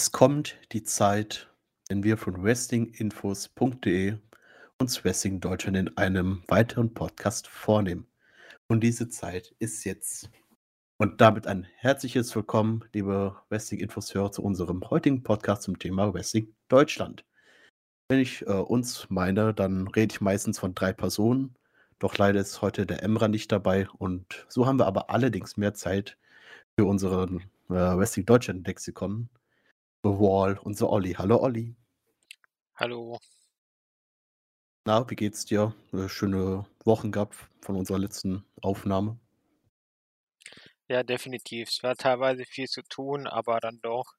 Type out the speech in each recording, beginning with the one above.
Es kommt die Zeit, wenn wir von wrestlinginfos.de uns Wrestling Deutschland in einem weiteren Podcast vornehmen. Und diese Zeit ist jetzt. Und damit ein herzliches Willkommen, liebe Wrestling-Infos-Hörer, zu unserem heutigen Podcast zum Thema Wrestling Deutschland. Wenn ich äh, uns meine, dann rede ich meistens von drei Personen. Doch leider ist heute der Emra nicht dabei. Und so haben wir aber allerdings mehr Zeit für unseren äh, Wrestling Deutschland Lexikon. The Wall so Olli. Hallo Olli. Hallo. Na, wie geht's dir? Äh, schöne Wochen gehabt von unserer letzten Aufnahme. Ja, definitiv. Es war teilweise viel zu tun, aber dann doch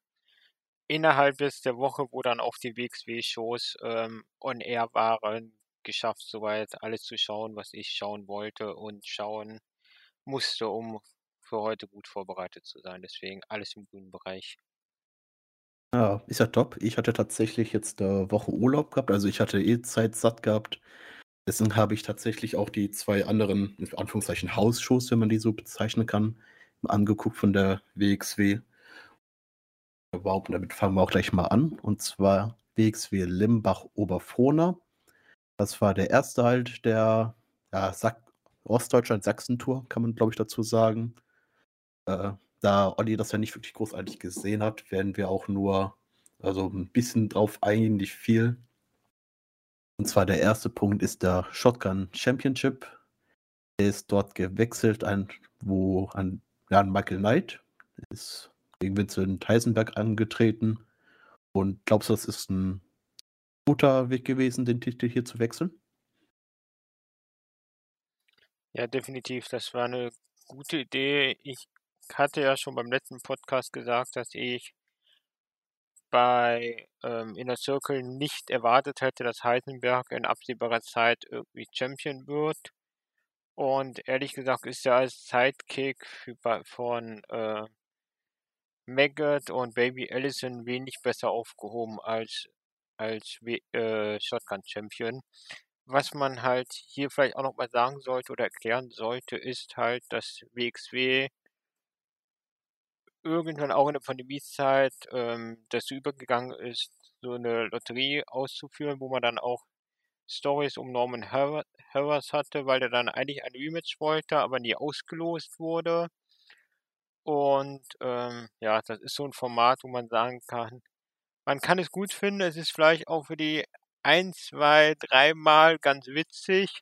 innerhalb der Woche, wo dann auch die WXW-Shows ähm, on air waren, geschafft, soweit alles zu schauen, was ich schauen wollte und schauen musste, um für heute gut vorbereitet zu sein. Deswegen alles im grünen Bereich. Ja, ist ja top. Ich hatte tatsächlich jetzt eine Woche Urlaub gehabt, also ich hatte eh Zeit satt gehabt. Deswegen habe ich tatsächlich auch die zwei anderen, in Anführungszeichen, Hausshows, wenn man die so bezeichnen kann, angeguckt von der WXW. Überhaupt, damit fangen wir auch gleich mal an. Und zwar WXW Limbach-Oberfrohna. Das war der erste halt der ja, Ostdeutschland-Sachsen-Tour, kann man glaube ich dazu sagen. Äh, da Olli das ja nicht wirklich großartig gesehen hat, werden wir auch nur also ein bisschen drauf eingehen, nicht viel. Und zwar der erste Punkt ist der Shotgun Championship. Der ist dort gewechselt, an, wo an, ja, Michael Knight ist gegen Vincent Heisenberg angetreten. Und glaubst du, das ist ein guter Weg gewesen, den Titel hier zu wechseln? Ja, definitiv. Das war eine gute Idee. Ich hatte ja schon beim letzten Podcast gesagt, dass ich bei ähm, Inner Circle nicht erwartet hätte, dass Heisenberg in absehbarer Zeit irgendwie Champion wird. Und ehrlich gesagt ist er als Sidekick für, von äh, Maggot und Baby Allison wenig besser aufgehoben als, als äh, Shotgun Champion. Was man halt hier vielleicht auch nochmal sagen sollte oder erklären sollte, ist halt, dass WXW irgendwann auch in der Pandemiezeit ähm, dazu übergegangen ist, so eine Lotterie auszuführen, wo man dann auch Stories um Norman Harris hatte, weil er dann eigentlich ein Rematch wollte, aber nie ausgelost wurde. Und ähm, ja, das ist so ein Format, wo man sagen kann, man kann es gut finden, es ist vielleicht auch für die ein, zwei, dreimal ganz witzig,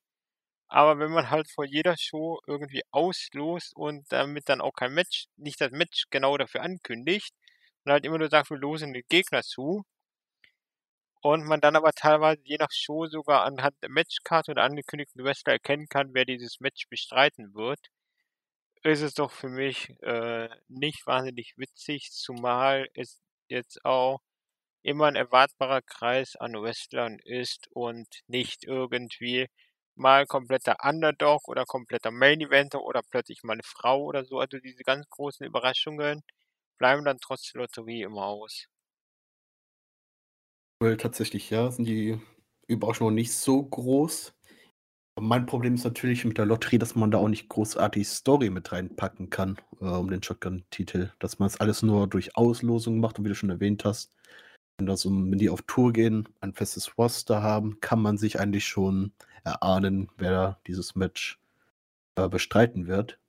aber wenn man halt vor jeder Show irgendwie auslost und damit dann auch kein Match, nicht das Match genau dafür ankündigt und halt immer nur sagt, wir losen den Gegner zu und man dann aber teilweise je nach Show sogar anhand der Matchkarte oder angekündigten Wrestler erkennen kann, wer dieses Match bestreiten wird, ist es doch für mich äh, nicht wahnsinnig witzig, zumal es jetzt auch immer ein erwartbarer Kreis an Wrestlern ist und nicht irgendwie mal kompletter Underdog oder kompletter Main Eventer oder plötzlich mal eine Frau oder so. Also diese ganz großen Überraschungen bleiben dann trotz der Lotterie immer aus. Weil tatsächlich, ja, sind die Überraschungen nicht so groß. Mein Problem ist natürlich mit der Lotterie, dass man da auch nicht großartig Story mit reinpacken kann, äh, um den Shotgun-Titel. Dass man es alles nur durch Auslosung macht und wie du schon erwähnt hast, wenn, das um, wenn die auf Tour gehen, ein festes Roster haben, kann man sich eigentlich schon erahnen, wer dieses Match äh, bestreiten wird.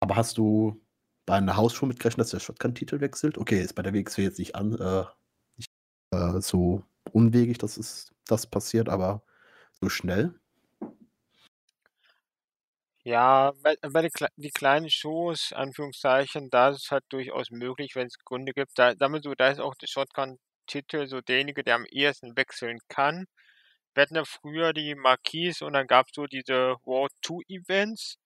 Aber hast du bei einer Hausshow mitgerechnet, dass der Shotgun-Titel wechselt? Okay, ist bei der WXW jetzt nicht, an, äh, nicht äh, so unwegig, dass es, das passiert, aber so schnell? Ja, bei, die kleinen Shows, Anführungszeichen, da ist es halt durchaus möglich, wenn es Gründe gibt. Da, damit so, da ist auch der Shotgun-Titel so derjenige, der am ehesten wechseln kann wir hatten ja früher die Marquis und dann gab es so diese World 2 Events,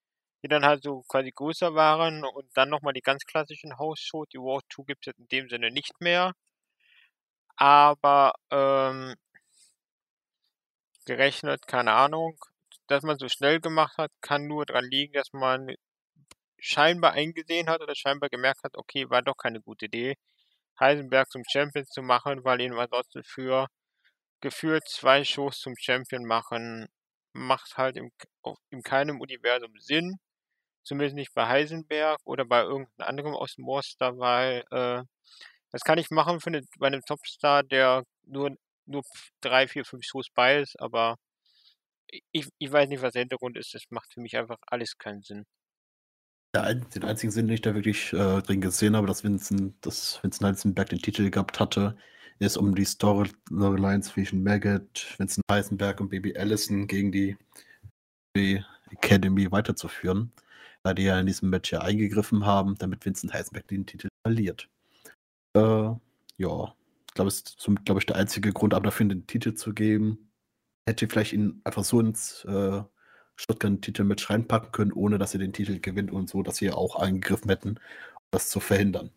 die dann halt so quasi größer waren und dann nochmal die ganz klassischen House-Shows. Die World 2 gibt es in dem Sinne nicht mehr. Aber ähm, gerechnet, keine Ahnung, dass man so schnell gemacht hat, kann nur daran liegen, dass man scheinbar eingesehen hat oder scheinbar gemerkt hat, okay, war doch keine gute Idee, Heisenberg zum Champion zu machen, weil ihn ansonsten für gefühlt zwei Shows zum Champion machen, macht halt im, in keinem Universum Sinn. Zumindest nicht bei Heisenberg oder bei irgendeinem anderen aus Monster, weil äh, Das kann ich machen für eine, bei einem Topstar, der nur, nur drei, vier, fünf Shows bei ist, aber ich, ich weiß nicht, was der Hintergrund ist. Das macht für mich einfach alles keinen Sinn. Der, den einzigen Sinn, den ich da wirklich äh, drin gesehen habe, dass Vincent, dass Vincent Heisenberg den Titel gehabt hatte, ist um die Storyline zwischen Maggot, Vincent Heisenberg und Baby Allison gegen die, die Academy weiterzuführen, da die ja in diesem Match ja eingegriffen haben, damit Vincent Heisenberg den Titel verliert. Äh, ja, glaube, ist glaube ich, der einzige Grund, aber dafür den Titel zu geben, hätte vielleicht ihn einfach so ins äh, Shotgun-Titel-Match reinpacken können, ohne dass er den Titel gewinnt und so, dass sie auch eingegriffen hätten, um das zu verhindern.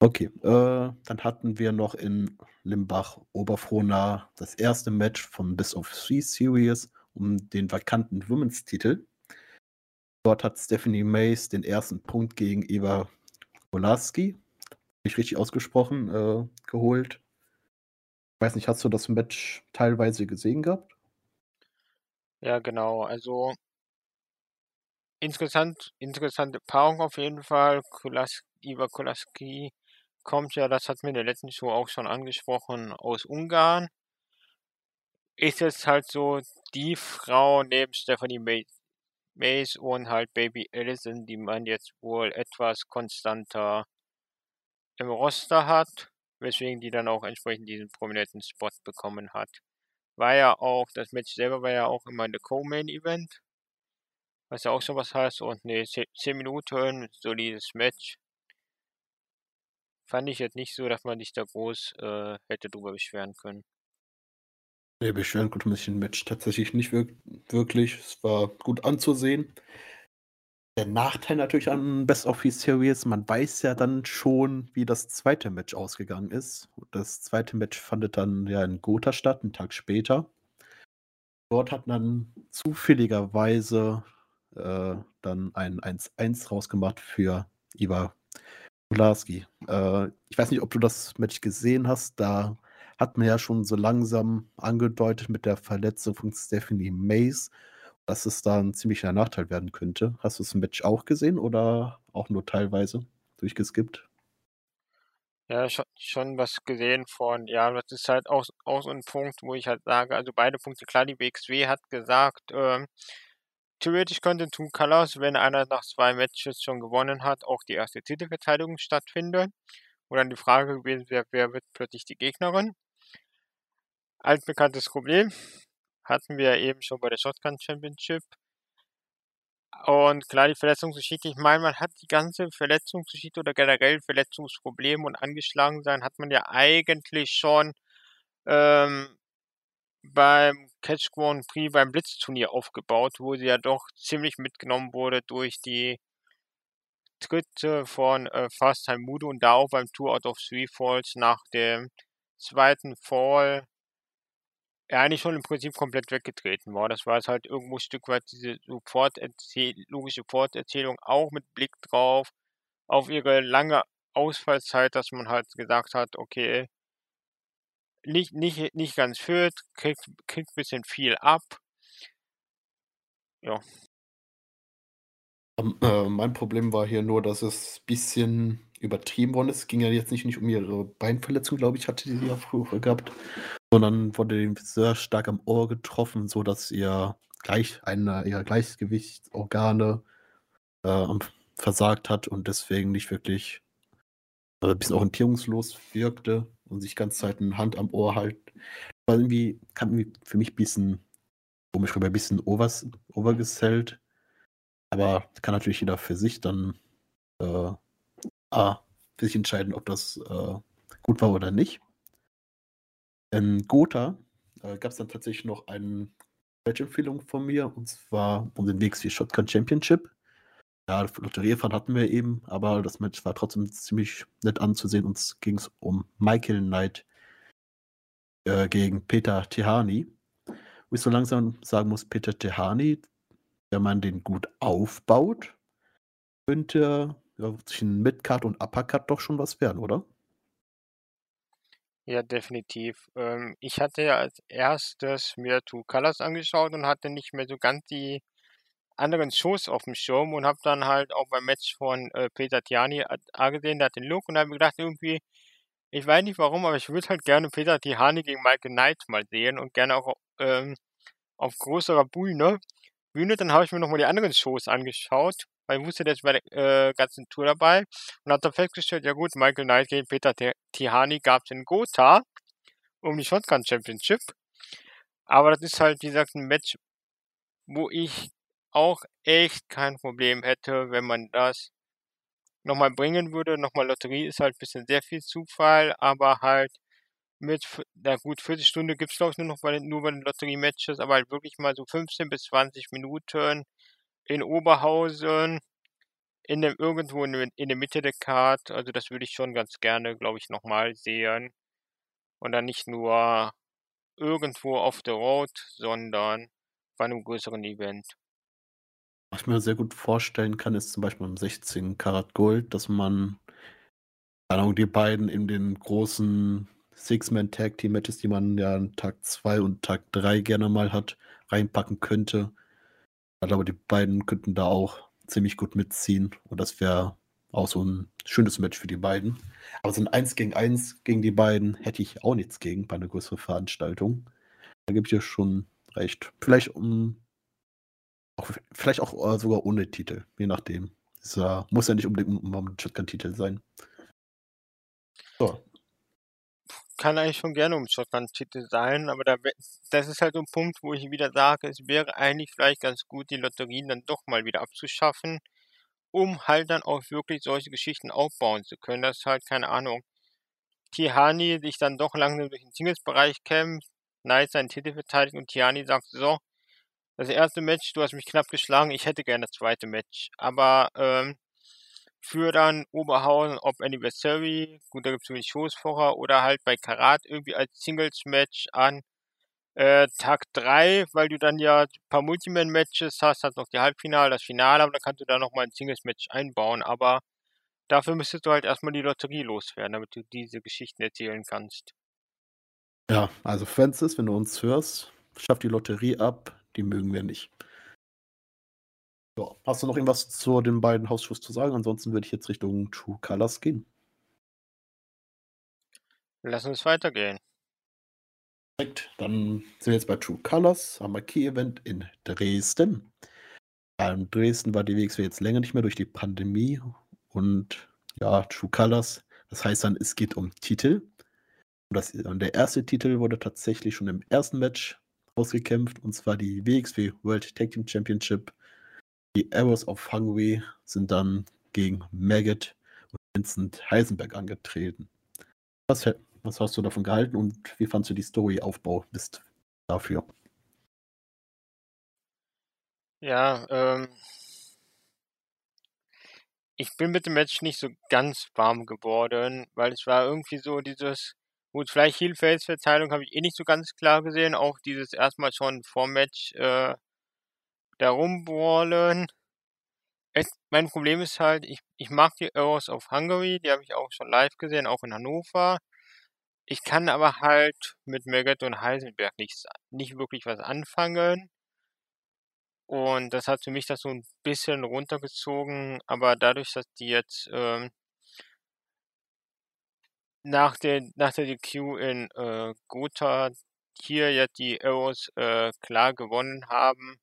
Okay, äh, dann hatten wir noch in Limbach Oberfrohna das erste Match vom Best of Three Series um den vakanten Women's-Titel. Dort hat Stephanie Mays den ersten Punkt gegen Eva Kolarski, nicht richtig ausgesprochen, äh, geholt. Ich weiß nicht, hast du das Match teilweise gesehen gehabt? Ja, genau. Also interessant, interessante Paarung auf jeden Fall. Kulas, Iva Kolaski kommt ja, das hat mir in der letzten Show auch schon angesprochen, aus Ungarn. Ist jetzt halt so die Frau neben Stephanie Mays und halt Baby Allison, die man jetzt wohl etwas konstanter im Roster hat, weswegen die dann auch entsprechend diesen prominenten Spot bekommen hat. War ja auch, das Match selber war ja auch immer eine Co-Main-Event, was ja auch schon was heißt. Und ne, 10 Minuten, solides Match. Fand ich jetzt nicht so, dass man sich da groß äh, hätte drüber beschweren können. Ne, beschweren konnte man sich im Match tatsächlich nicht wirk wirklich. Es war gut anzusehen. Der Nachteil natürlich an Best of Three Series, man weiß ja dann schon, wie das zweite Match ausgegangen ist. Das zweite Match fand dann ja in Gotha statt, einen Tag später. Dort hat man zufälligerweise äh, dann ein 1-1 rausgemacht für Iva Kularski. Äh, ich weiß nicht, ob du das Match gesehen hast. Da hat man ja schon so langsam angedeutet mit der Verletzung von Stephanie Mays dass es da ein ziemlicher Nachteil werden könnte. Hast du das Match auch gesehen oder auch nur teilweise durchgeskippt? Ja, schon, schon was gesehen von, ja, das ist halt auch, auch so ein Punkt, wo ich halt sage, also beide Punkte, klar, die BXW hat gesagt, ähm, theoretisch könnte Two Colors, wenn einer nach zwei Matches schon gewonnen hat, auch die erste Titelverteidigung stattfinden. Und dann die Frage gewesen wäre, wer wird plötzlich die Gegnerin? Altbekanntes Problem hatten wir eben schon bei der Shotgun Championship. Und klar, die Verletzungsgeschichte, ich meine, man hat die ganze Verletzungsgeschichte oder generell Verletzungsprobleme und angeschlagen sein, hat man ja eigentlich schon ähm, beim Catch Grand Prix beim Blitzturnier aufgebaut, wo sie ja doch ziemlich mitgenommen wurde durch die Tritte von äh, Fast Time Mudo und da auch beim Tour Out of Three Falls nach dem zweiten Fall eigentlich schon im Prinzip komplett weggetreten war. Das war jetzt halt irgendwo ein Stück weit diese logische Forterzählung auch mit Blick drauf auf ihre lange Ausfallzeit, dass man halt gesagt hat, okay, nicht, nicht, nicht ganz fit, kriegt, kriegt ein bisschen viel ab. Ja. Ähm, äh, mein Problem war hier nur, dass es ein bisschen übertrieben worden ist. Es ging ja jetzt nicht, nicht um ihre Beinverletzung, glaube ich, hatte sie ja früher gehabt, sondern wurde ihm sehr stark am Ohr getroffen, sodass ihr gleich einer ihrer Gleichgewichtsorgane äh, versagt hat und deswegen nicht wirklich äh, ein bisschen orientierungslos wirkte und sich ganz Zeit eine Hand am Ohr halt. War irgendwie, kam irgendwie für mich ein bisschen komisch rüber, ein bisschen overs, overgesellt. Aber kann natürlich jeder für sich dann äh, A, für sich entscheiden, ob das äh, gut war oder nicht. In Gotha äh, gab es dann tatsächlich noch eine Match-Empfehlung von mir, und zwar um den WXW Shotgun Championship. Ja, Lotteriefahren hatten wir eben, aber das Match war trotzdem ziemlich nett anzusehen. Uns ging es um Michael Knight äh, gegen Peter Tehani. Wo ich so langsam sagen muss, Peter Tehani, wenn man den gut aufbaut, könnte ja, zwischen Midcard und Uppercut doch schon was werden, oder? Ja, definitiv. Ähm, ich hatte ja als erstes mir Two Colors angeschaut und hatte nicht mehr so ganz die anderen Shows auf dem Schirm und habe dann halt auch beim Match von äh, Peter Tiani gesehen, der hat den Look und habe mir gedacht, irgendwie, ich weiß nicht warum, aber ich würde halt gerne Peter Tiani gegen Michael Knight mal sehen und gerne auch ähm, auf größerer Bühne. Bühne, dann habe ich mir nochmal die anderen Shows angeschaut, weil ich wusste, der ist bei der äh, ganzen Tour dabei und habe dann festgestellt, ja gut, Michael Knight gegen Peter Tihani gab es in Gotha um die Shotgun Championship. Aber das ist halt, wie gesagt, ein Match, wo ich auch echt kein Problem hätte, wenn man das nochmal bringen würde. Nochmal Lotterie ist halt ein bisschen sehr viel Zufall, aber halt mit, na gut, 40 Stunden gibt es glaube ich nur noch bei den, nur bei den Lotterie-Matches, aber halt wirklich mal so 15 bis 20 Minuten in Oberhausen, in dem, irgendwo in, in der Mitte der Card. Also das würde ich schon ganz gerne, glaube ich, nochmal sehen. Und dann nicht nur irgendwo auf der Road, sondern bei einem größeren Event. Was ich mir sehr gut vorstellen kann, ist zum Beispiel beim 16 Karat Gold, dass man die beiden in den großen Six-Man-Tag-Team-Matches, die man ja an Tag 2 und Tag 3 gerne mal hat, reinpacken könnte. Ich glaube, die beiden könnten da auch ziemlich gut mitziehen und das wäre auch so ein schönes Match für die beiden. Aber so ein 1 gegen 1 gegen die beiden hätte ich auch nichts gegen bei einer größeren Veranstaltung. Da gebe ich dir schon recht. Vielleicht um auch, vielleicht auch äh, sogar ohne Titel, je nachdem. Es uh, muss ja nicht unbedingt einen Shotgun-Titel sein. So. Kann eigentlich schon gerne um Shotgun-Titel sein, aber da, das ist halt so ein Punkt, wo ich wieder sage, es wäre eigentlich vielleicht ganz gut, die Lotterien dann doch mal wieder abzuschaffen, um halt dann auch wirklich solche Geschichten aufbauen zu können. Das ist halt, keine Ahnung, Tihani sich dann doch langsam durch den Singles-Bereich kämpft, Knight seinen Titel verteidigt und Tihani sagt, so, das erste Match, du hast mich knapp geschlagen, ich hätte gerne das zweite Match. Aber ähm, für dann Oberhausen, ob Anniversary, gut, da gibt es wenig Shows vorher, oder halt bei Karat irgendwie als Singles-Match an äh, Tag 3, weil du dann ja ein paar Multiman-Matches hast, hast noch die Halbfinale, das Finale, aber dann kannst du da nochmal ein Singles-Match einbauen, aber dafür müsstest du halt erstmal die Lotterie loswerden, damit du diese Geschichten erzählen kannst. Ja, also Francis, wenn du uns hörst, schaff die Lotterie ab, die mögen wir nicht. So, hast du noch irgendwas zu den beiden Hausschuss zu sagen? Ansonsten würde ich jetzt Richtung True Colors gehen. Lass uns weitergehen. Perfekt, dann sind wir jetzt bei True Colors, haben wir Key-Event in Dresden. In Dresden war die WXW jetzt länger nicht mehr durch die Pandemie und ja, True Colors, das heißt dann, es geht um Titel. Und, das, und der erste Titel wurde tatsächlich schon im ersten Match ausgekämpft und zwar die WXW World Tag Team Championship. Die Arrows of Hungary sind dann gegen Maggot und Vincent Heisenberg angetreten. Was was hast du davon gehalten und wie fandest du die Story-Aufbau bist dafür? Ja, ähm, ich bin mit dem Match nicht so ganz warm geworden, weil es war irgendwie so dieses, gut, vielleicht Heel-Face-Verteilung habe ich eh nicht so ganz klar gesehen, auch dieses erstmal schon vor Match äh, da rumbrawlen. mein Problem ist halt, ich, ich mag die Arrows of Hungary, die habe ich auch schon live gesehen, auch in Hannover. Ich kann aber halt mit Maggot und Heisenberg nichts, nicht wirklich was anfangen. Und das hat für mich das so ein bisschen runtergezogen, aber dadurch, dass die jetzt ähm, nach der, nach der DQ in äh, Gotha hier jetzt die Arrows äh, klar gewonnen haben,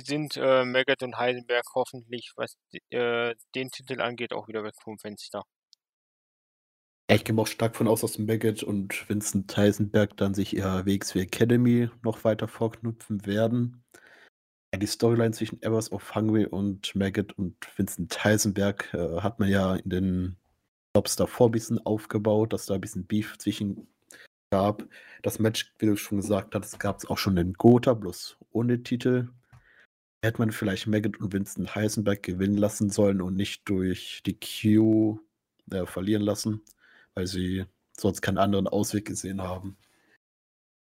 sind äh, Maggot und Heisenberg hoffentlich, was äh, den Titel angeht, auch wieder weg vom Fenster. Ich gehe auch stark von aus, dass Maggot und Vincent Heisenberg dann sich ihrer WXW Academy noch weiter vorknüpfen werden. Die Storyline zwischen Evers of Hungry und Maggot und Vincent Heisenberg äh, hat man ja in den Jobs davor ein bisschen aufgebaut, dass da ein bisschen Beef zwischen gab. Das Match, wie du schon gesagt hast, gab es auch schon in Gotha, bloß ohne Titel. Hätte man vielleicht Maggot und Vincent Heisenberg gewinnen lassen sollen und nicht durch die Q äh, verlieren lassen weil sie sonst keinen anderen Ausweg gesehen haben.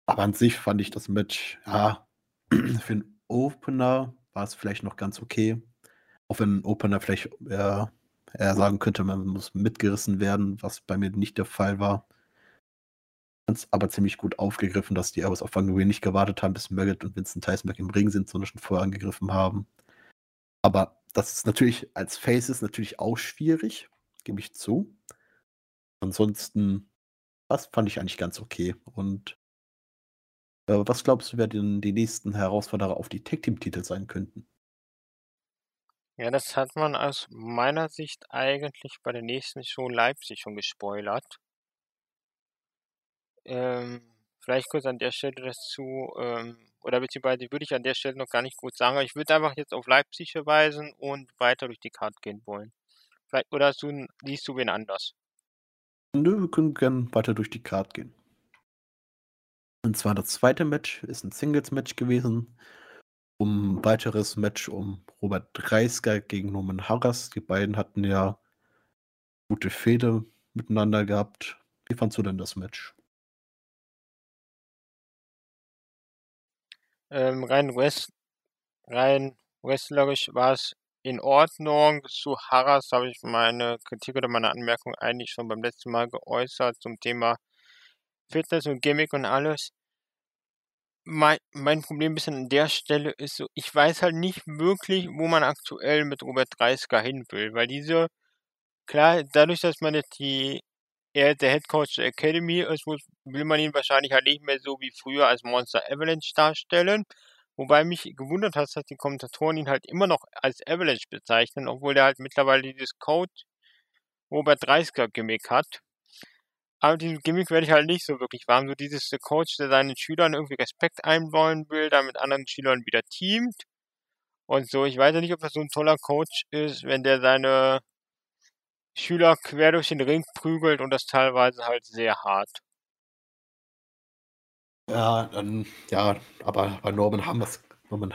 Aber an sich fand ich das Match, ja, für einen Opener war es vielleicht noch ganz okay. Auch wenn ein Opener vielleicht eher, eher sagen könnte, man muss mitgerissen werden, was bei mir nicht der Fall war. Aber ziemlich gut aufgegriffen, dass die Airbus auf Nguyen nicht gewartet haben, bis Maggot und Vincent Teisberg im Ring sind, sondern schon vorher angegriffen haben. Aber das ist natürlich als Faces natürlich auch schwierig, gebe ich zu. Ansonsten, das fand ich eigentlich ganz okay. Und äh, was glaubst du, wer denn die nächsten Herausforderer auf die Tag-Team-Titel sein könnten? Ja, das hat man aus meiner Sicht eigentlich bei der nächsten Show Leipzig schon gespoilert. Ähm, vielleicht kurz an der Stelle dazu, ähm, oder beziehungsweise würde ich an der Stelle noch gar nicht gut sagen, aber ich würde einfach jetzt auf Leipzig verweisen und weiter durch die Karte gehen wollen. Vielleicht, oder du, liest du wen anders? Nö, wir können gerne weiter durch die Karte gehen. Und zwar das zweite Match ist ein Singles-Match gewesen. Um ein weiteres Match um Robert Dreisker gegen Norman Harras. Die beiden hatten ja gute Fehde miteinander gehabt. Wie fandst du denn das Match? Ähm, rein, West, rein wrestlerisch war es in Ordnung. Zu Harras habe ich meine Kritik oder meine Anmerkung eigentlich schon beim letzten Mal geäußert zum Thema Fitness und Gimmick und alles. Mein, mein Problem ein bisschen an der Stelle ist so, ich weiß halt nicht wirklich, wo man aktuell mit Robert Dreisker hin will, weil diese, klar, dadurch, dass man jetzt die er der Head Coach der Academy ist, will man ihn wahrscheinlich halt nicht mehr so wie früher als Monster Avalanche darstellen. Wobei mich gewundert hat, dass die Kommentatoren ihn halt immer noch als Avalanche bezeichnen, obwohl er halt mittlerweile dieses Coach Robert Dreisker Gimmick hat. Aber diesem Gimmick werde ich halt nicht so wirklich warm. So dieses der Coach, der seinen Schülern irgendwie Respekt einbauen will, da mit anderen Schülern wieder teamt. Und so, ich weiß ja nicht, ob das so ein toller Coach ist, wenn der seine Schüler quer durch den Ring prügelt und das teilweise halt sehr hart. Ja, dann, ja, aber bei Norman Hammers, Norman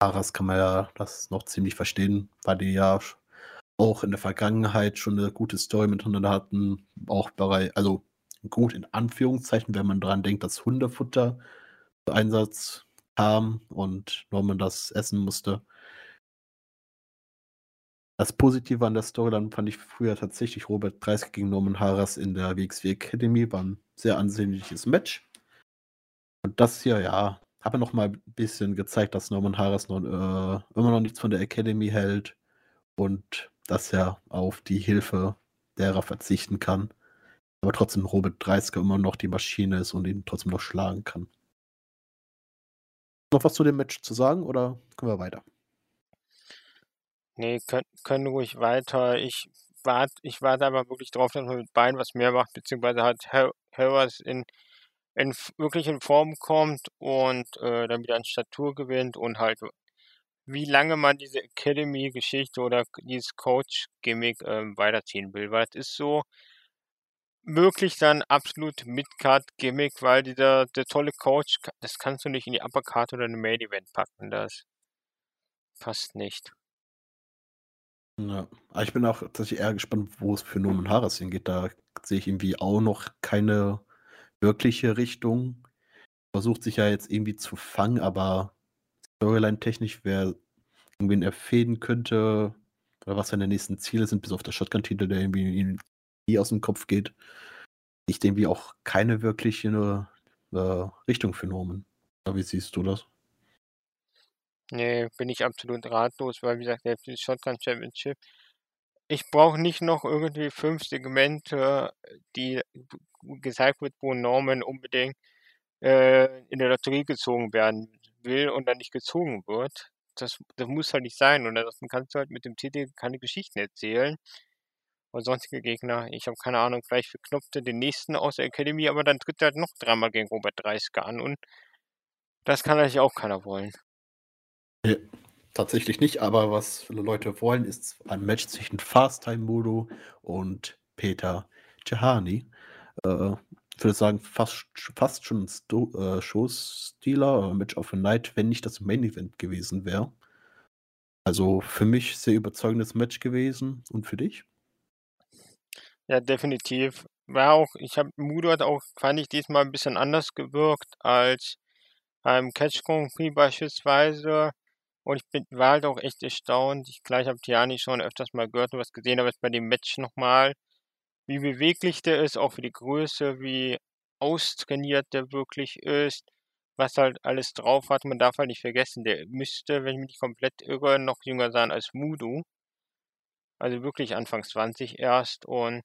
Harras kann man ja das noch ziemlich verstehen, weil die ja auch in der Vergangenheit schon eine gute Story miteinander hatten, auch bei, also gut in Anführungszeichen, wenn man daran denkt, dass Hundefutter zu Einsatz kam und Norman das essen musste. Das Positive an der Storyline fand ich früher tatsächlich Robert Dreisker gegen Norman Harras in der WXW Academy. War ein sehr ansehnliches Match. Und das hier, ja, habe noch mal ein bisschen gezeigt, dass Norman Harras noch, äh, immer noch nichts von der Academy hält und dass er auf die Hilfe derer verzichten kann. Aber trotzdem Robert Dreisker immer noch die Maschine ist und ihn trotzdem noch schlagen kann. Noch was zu dem Match zu sagen oder können wir weiter? Nee, können, können ruhig weiter. Ich warte ich warte aber wirklich drauf, dass man mit beiden was mehr macht, beziehungsweise halt Harris in, in wirklich in Form kommt und äh, dann wieder an Statur gewinnt und halt wie lange man diese Academy-Geschichte oder dieses Coach-Gimmick ähm, weiterziehen will. Weil es ist so wirklich dann absolut Mid-Card-Gimmick, weil dieser der tolle Coach, das kannst du nicht in die Upper Card oder in den Main Event packen. Das passt nicht. Ja, aber ich bin auch tatsächlich eher gespannt, wo es für Norman Harris hingeht. Da sehe ich irgendwie auch noch keine wirkliche Richtung. Versucht sich ja jetzt irgendwie zu fangen, aber Storyline-technisch, wer irgendwen erfäden könnte oder was seine nächsten Ziele sind, bis auf das Shotgun-Titel, der irgendwie nie aus dem Kopf geht, ich irgendwie auch keine wirkliche äh, Richtung für Norman. Wie siehst du das? Nee, bin ich absolut ratlos, weil wie gesagt, der Shotgun Championship. Ich brauche nicht noch irgendwie fünf Segmente, die gezeigt wird, wo Norman unbedingt äh, in der Lotterie gezogen werden will und dann nicht gezogen wird. Das, das muss halt nicht sein. Und ansonsten kannst du halt mit dem Titel keine Geschichten erzählen. Und sonstige Gegner, ich habe keine Ahnung, vielleicht verknopft er den nächsten aus der Academy, aber dann tritt er halt noch dreimal gegen Robert Dreisker an und das kann eigentlich auch keiner wollen. Nee, tatsächlich nicht, aber was viele Leute wollen, ist ein Match zwischen Fast-Time-Modo und Peter Cehani. Äh, ich würde sagen, fast, fast schon ein äh, Show-Stealer, äh, Match of a Night, wenn nicht das Main-Event gewesen wäre. Also für mich sehr überzeugendes Match gewesen. Und für dich? Ja, definitiv. War auch, ich habe Mudo hat auch, fand ich diesmal ein bisschen anders gewirkt als beim Catch Grand Prix beispielsweise. Und ich bin, war halt auch echt erstaunt. Ich, gleich habe Tiani schon öfters mal gehört und was gesehen, aber jetzt bei dem Match nochmal, wie beweglich der ist, auch für die Größe, wie austrainiert der wirklich ist, was halt alles drauf hat. Man darf halt nicht vergessen, der müsste, wenn ich mich nicht komplett irre, noch jünger sein als Mudu. Also wirklich Anfang 20 erst und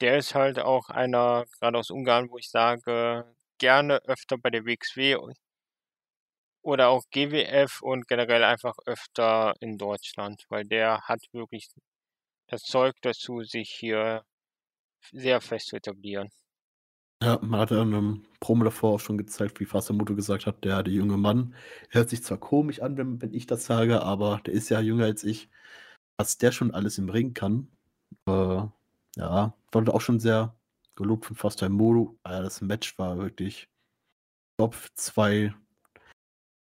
der ist halt auch einer, gerade aus Ungarn, wo ich sage, gerne öfter bei der WXW oder auch GWF und generell einfach öfter in Deutschland, weil der hat wirklich das Zeug dazu, sich hier sehr fest zu etablieren. Ja, man hat ja in einem Promo davor auch schon gezeigt, wie Fasamuto gesagt hat, der, der junge Mann hört sich zwar komisch an, wenn, wenn ich das sage, aber der ist ja jünger als ich. Was der schon alles im Ring kann, äh, ja, wurde auch schon sehr gelobt von Fasamuto. Ja, das Match war wirklich Top 2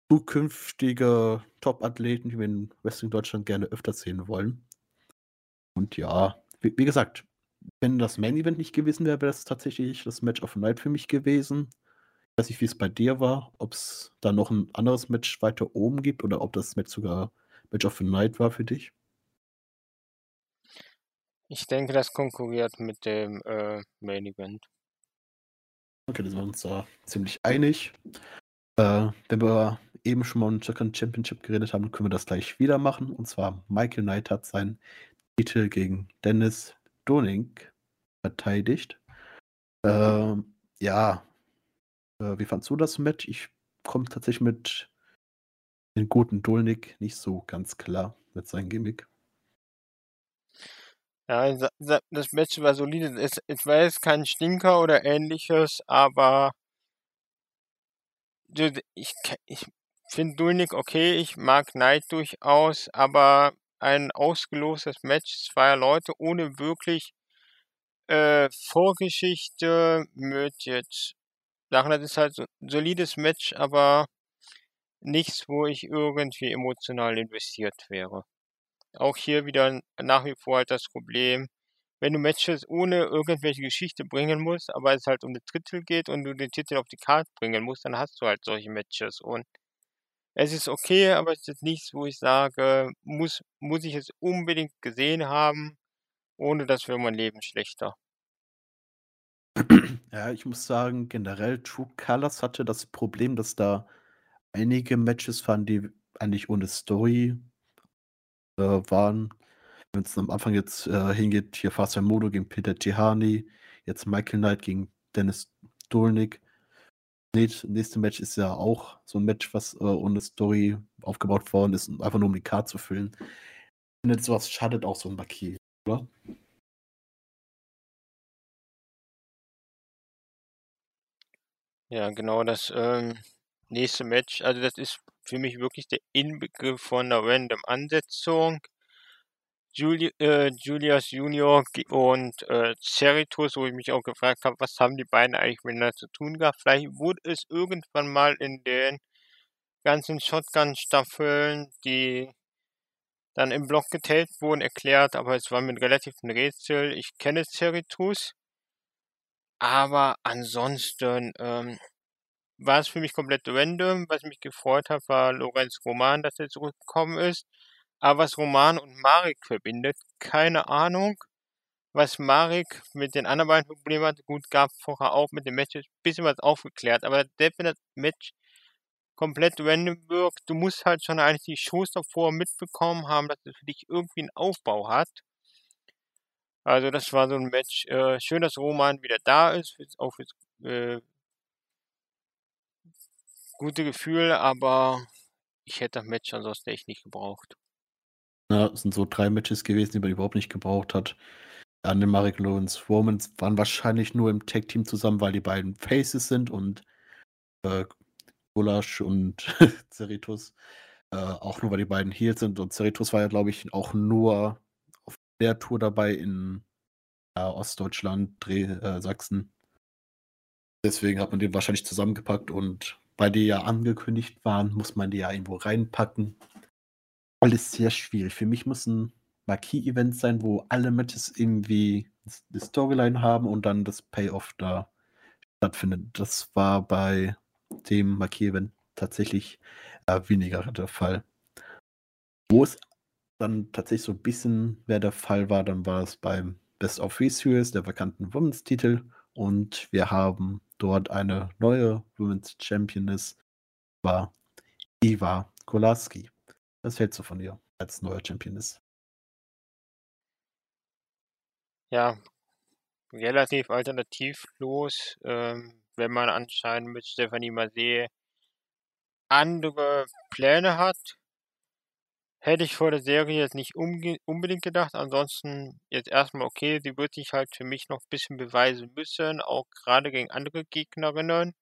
zukünftige Top-Athleten, die wir in Wrestling Deutschland gerne öfter sehen wollen. Und ja, wie, wie gesagt, wenn das Main Event nicht gewesen wäre, wäre das tatsächlich das Match of the Night für mich gewesen. Ich weiß nicht, wie es bei dir war, ob es da noch ein anderes Match weiter oben gibt oder ob das Match sogar Match of the Night war für dich. Ich denke, das konkurriert mit dem äh, Main Event. Okay, da sind wir uns da ziemlich einig. Äh, wenn wir eben schon mal um Chicken Championship geredet haben, können wir das gleich wieder machen. Und zwar Michael Knight hat seinen Titel gegen Dennis Doning verteidigt. Äh, ja, äh, wie fandst du das Match? Ich komme tatsächlich mit den guten Dolnik nicht so ganz klar mit seinem Gimmick. Ja, das Match war solide. Es, es war jetzt kein Stinker oder ähnliches, aber ich, ich finde Dulnik okay, ich mag Knight durchaus, aber ein ausgelostes Match zweier Leute ohne wirklich äh, Vorgeschichte mit jetzt das ist halt so ein solides Match, aber nichts, wo ich irgendwie emotional investiert wäre. Auch hier wieder nach wie vor halt das Problem, wenn du Matches ohne irgendwelche Geschichte bringen musst, aber es halt um den Titel geht und du den Titel auf die Karte bringen musst, dann hast du halt solche Matches und es ist okay, aber es ist jetzt nichts, wo ich sage, muss, muss ich es unbedingt gesehen haben, ohne das wäre mein Leben schlechter. Ja, ich muss sagen, generell True Colors hatte das Problem, dass da einige Matches waren, die eigentlich ohne Story äh, waren. Wenn es am Anfang jetzt äh, hingeht, hier Fast Modo gegen Peter Tihani, jetzt Michael Knight gegen Dennis Dolnik. Nächste Match ist ja auch so ein Match, was äh, ohne Story aufgebaut worden ist, einfach nur um die Karte zu füllen. Ich finde, sowas schadet auch so ein Marquis, oder? Ja, genau, das ähm, nächste Match, also das ist für mich wirklich der Inbegriff von einer random Ansetzung. Juli äh, Julius Junior und äh, Cerritos, wo ich mich auch gefragt habe, was haben die beiden eigentlich miteinander zu tun gehabt. Vielleicht wurde es irgendwann mal in den ganzen Shotgun-Staffeln, die dann im Blog geteilt wurden, erklärt, aber es war mir relativ ein Rätsel. Ich kenne Cerritos, aber ansonsten ähm, war es für mich komplett random. Was mich gefreut hat, war Lorenz Roman, dass er zurückgekommen ist. Aber was Roman und Marek verbindet, keine Ahnung. Was Marek mit den anderen beiden Problemen hat, gut, gab vorher auch mit dem Match ein bisschen was aufgeklärt. Aber das Match komplett random wirkt, du musst halt schon eigentlich die Shows davor mitbekommen haben, dass es für dich irgendwie einen Aufbau hat. Also das war so ein Match. Äh, schön, dass Roman wieder da ist, auch fürs äh, gute Gefühl, aber ich hätte das Match ansonsten echt nicht gebraucht. Ja, es sind so drei Matches gewesen, die man überhaupt nicht gebraucht hat. An Marek Lawrence Romans waren wahrscheinlich nur im Tag-Team zusammen, weil die beiden Faces sind und äh, Gulasch und Cerritos äh, auch nur, weil die beiden Heels sind. Und Cerritos war ja, glaube ich, auch nur auf der Tour dabei in äh, Ostdeutschland, Dreh, äh, Sachsen. Deswegen hat man den wahrscheinlich zusammengepackt und weil die ja angekündigt waren, muss man die ja irgendwo reinpacken alles sehr schwierig. Für mich muss ein Marquis-Event sein, wo alle Matches irgendwie die Storyline haben und dann das Payoff da stattfindet. Das war bei dem Marquis-Event tatsächlich äh, weniger der Fall. Wo es dann tatsächlich so ein bisschen mehr der Fall war, dann war es beim Best of Three Series, der vakanten Women's-Titel. Und wir haben dort eine neue Women's Championess war Iva Kolaski. Was hältst du von ihr als neuer Championess? Ja, relativ alternativlos, ähm, wenn man anscheinend mit Stephanie Marseille andere Pläne hat. Hätte ich vor der Serie jetzt nicht unbedingt gedacht. Ansonsten jetzt erstmal okay, sie wird sich halt für mich noch ein bisschen beweisen müssen, auch gerade gegen andere Gegnerinnen.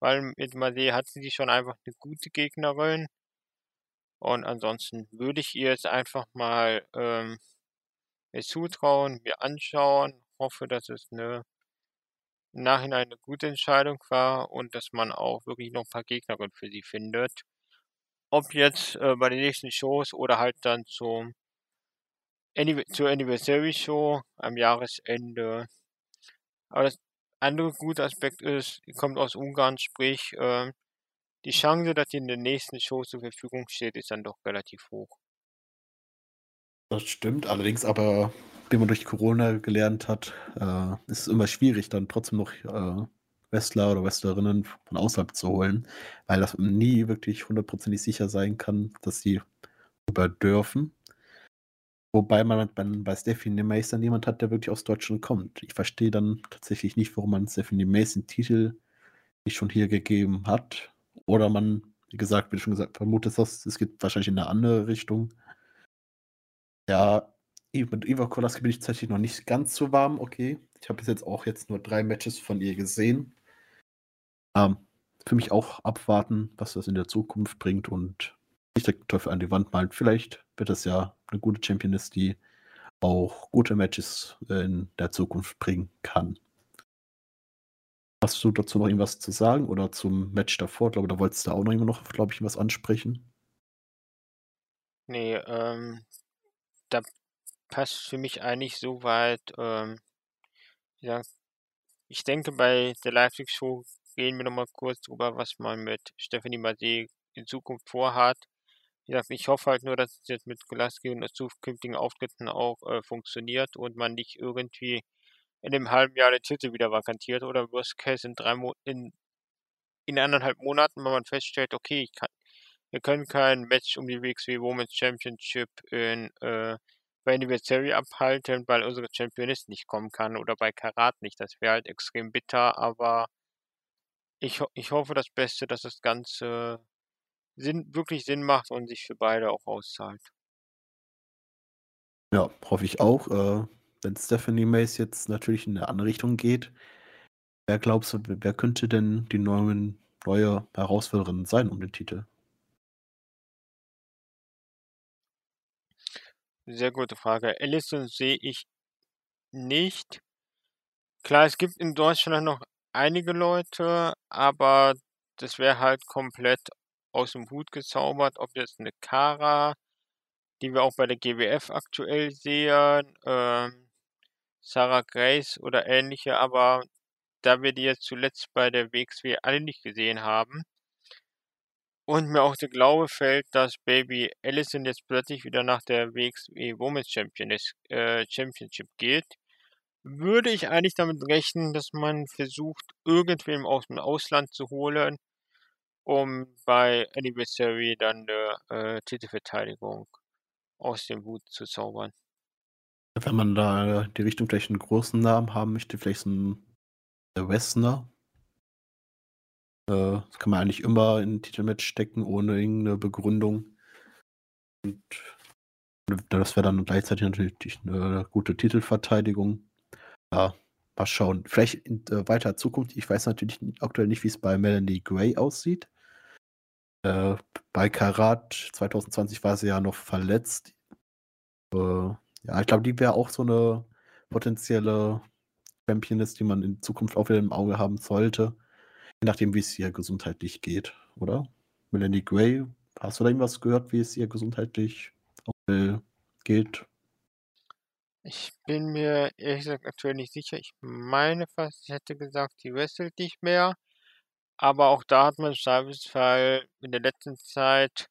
Weil mit Marseille hat sie schon einfach eine gute Gegnerin. Und ansonsten würde ich ihr jetzt einfach mal ähm, mir zutrauen, mir anschauen, hoffe, dass es eine im Nachhinein eine gute Entscheidung war und dass man auch wirklich noch ein paar Gegnerinnen für sie findet. Ob jetzt äh, bei den nächsten Shows oder halt dann zum zur Anniversary Show am Jahresende. Aber das andere gute Aspekt ist, die kommt aus Ungarn, sprich, äh, die Chance, dass sie in den nächsten Shows zur Verfügung steht, ist dann doch relativ hoch. Das stimmt, allerdings aber, wie man durch Corona gelernt hat, äh, ist es immer schwierig, dann trotzdem noch äh, Wrestler oder Wrestlerinnen von außerhalb zu holen, weil das nie wirklich hundertprozentig sicher sein kann, dass sie über dürfen. Wobei man bei Stephanie dann jemand hat, der wirklich aus Deutschland kommt. Ich verstehe dann tatsächlich nicht, warum man Stephanie den Titel nicht schon hier gegeben hat. Oder man, wie gesagt, wie schon gesagt vermutet hast, es geht wahrscheinlich in eine andere Richtung. Ja, mit Eva Kolaski bin ich tatsächlich noch nicht ganz so warm, okay. Ich habe bis jetzt auch jetzt nur drei Matches von ihr gesehen. Ähm, für mich auch abwarten, was das in der Zukunft bringt und ich den Teufel an die Wand malen. Vielleicht wird das ja eine gute Championess, die auch gute Matches in der Zukunft bringen kann. Hast du dazu noch irgendwas zu sagen oder zum Match davor? Ich glaube, da wolltest du auch noch immer noch, glaube ich, was ansprechen. Nee, ähm, da passt für mich eigentlich so weit, ähm, ja, ich denke, bei der Live-Show reden wir nochmal kurz drüber, was man mit Stephanie Marseille in Zukunft vorhat. Wie gesagt, ich hoffe halt nur, dass es jetzt mit Golaski und zukünftigen Auftritten auch äh, funktioniert und man nicht irgendwie in dem halben Jahr den Titel wieder vakantiert oder worst case in drei Mo in, in anderthalb Monaten, wenn man feststellt, okay, kann, wir können kein Match um die WXW Women's Championship in äh, bei Anniversary abhalten, weil unsere Championist nicht kommen kann oder bei Karat nicht. Das wäre halt extrem bitter, aber ich, ich hoffe das Beste, dass das Ganze Sinn, wirklich Sinn macht und sich für beide auch auszahlt. Ja, hoffe ich auch. Äh, wenn Stephanie Mace jetzt natürlich in eine andere Richtung geht, wer glaubst du, wer könnte denn die neuen, neue Herausforderin sein um den Titel? Sehr gute Frage. Allison sehe ich nicht. Klar, es gibt in Deutschland noch einige Leute, aber das wäre halt komplett aus dem Hut gezaubert, ob jetzt eine Kara, die wir auch bei der GWF aktuell sehen, ähm, Sarah Grace oder ähnliche, aber da wir die jetzt zuletzt bei der WXW alle nicht gesehen haben und mir auch der Glaube fällt, dass Baby Allison jetzt plötzlich wieder nach der WXW Women's äh, Championship geht, würde ich eigentlich damit rechnen, dass man versucht, irgendwem aus dem Ausland zu holen, um bei Anniversary dann eine äh, Titelverteidigung aus dem Hut zu zaubern. Wenn man da die Richtung vielleicht einen großen Namen haben möchte, vielleicht so ein Wessner. Äh, das kann man eigentlich immer in ein Titelmatch stecken, ohne irgendeine Begründung. Und das wäre dann gleichzeitig natürlich eine gute Titelverteidigung. Ja, mal schauen. Vielleicht in äh, weiter Zukunft. Ich weiß natürlich aktuell nicht, wie es bei Melanie Gray aussieht. Äh, bei Karat 2020 war sie ja noch verletzt. Äh, ja, ich glaube, die wäre auch so eine potenzielle Championess, die man in Zukunft auch wieder im Auge haben sollte. Je nachdem, wie es ihr gesundheitlich geht, oder? Melanie Gray, hast du da irgendwas gehört, wie es ihr gesundheitlich geht? Ich bin mir ehrlich gesagt aktuell nicht sicher. Ich meine fast, ich hätte gesagt, die wrestelt nicht mehr. Aber auch da hat man im Zweifelsfall in der letzten Zeit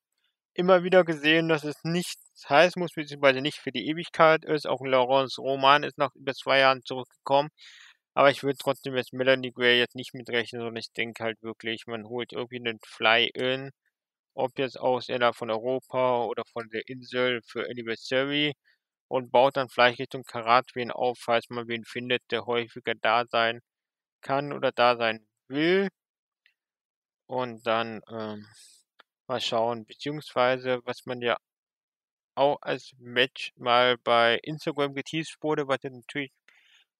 immer wieder gesehen, dass es nichts heißen muss, beziehungsweise nicht für die Ewigkeit ist. Auch Laurence Roman ist nach über zwei Jahren zurückgekommen. Aber ich würde trotzdem jetzt Melanie Gray jetzt nicht mitrechnen, sondern ich denke halt wirklich, man holt irgendwie einen Fly-In, ob jetzt aus einer von Europa oder von der Insel für Anniversary und baut dann vielleicht Richtung Karat wen auf, falls man wen findet, der häufiger da sein kann oder da sein will. Und dann ähm, mal schauen, beziehungsweise was man ja auch als Match mal bei Instagram geteased wurde, was ja natürlich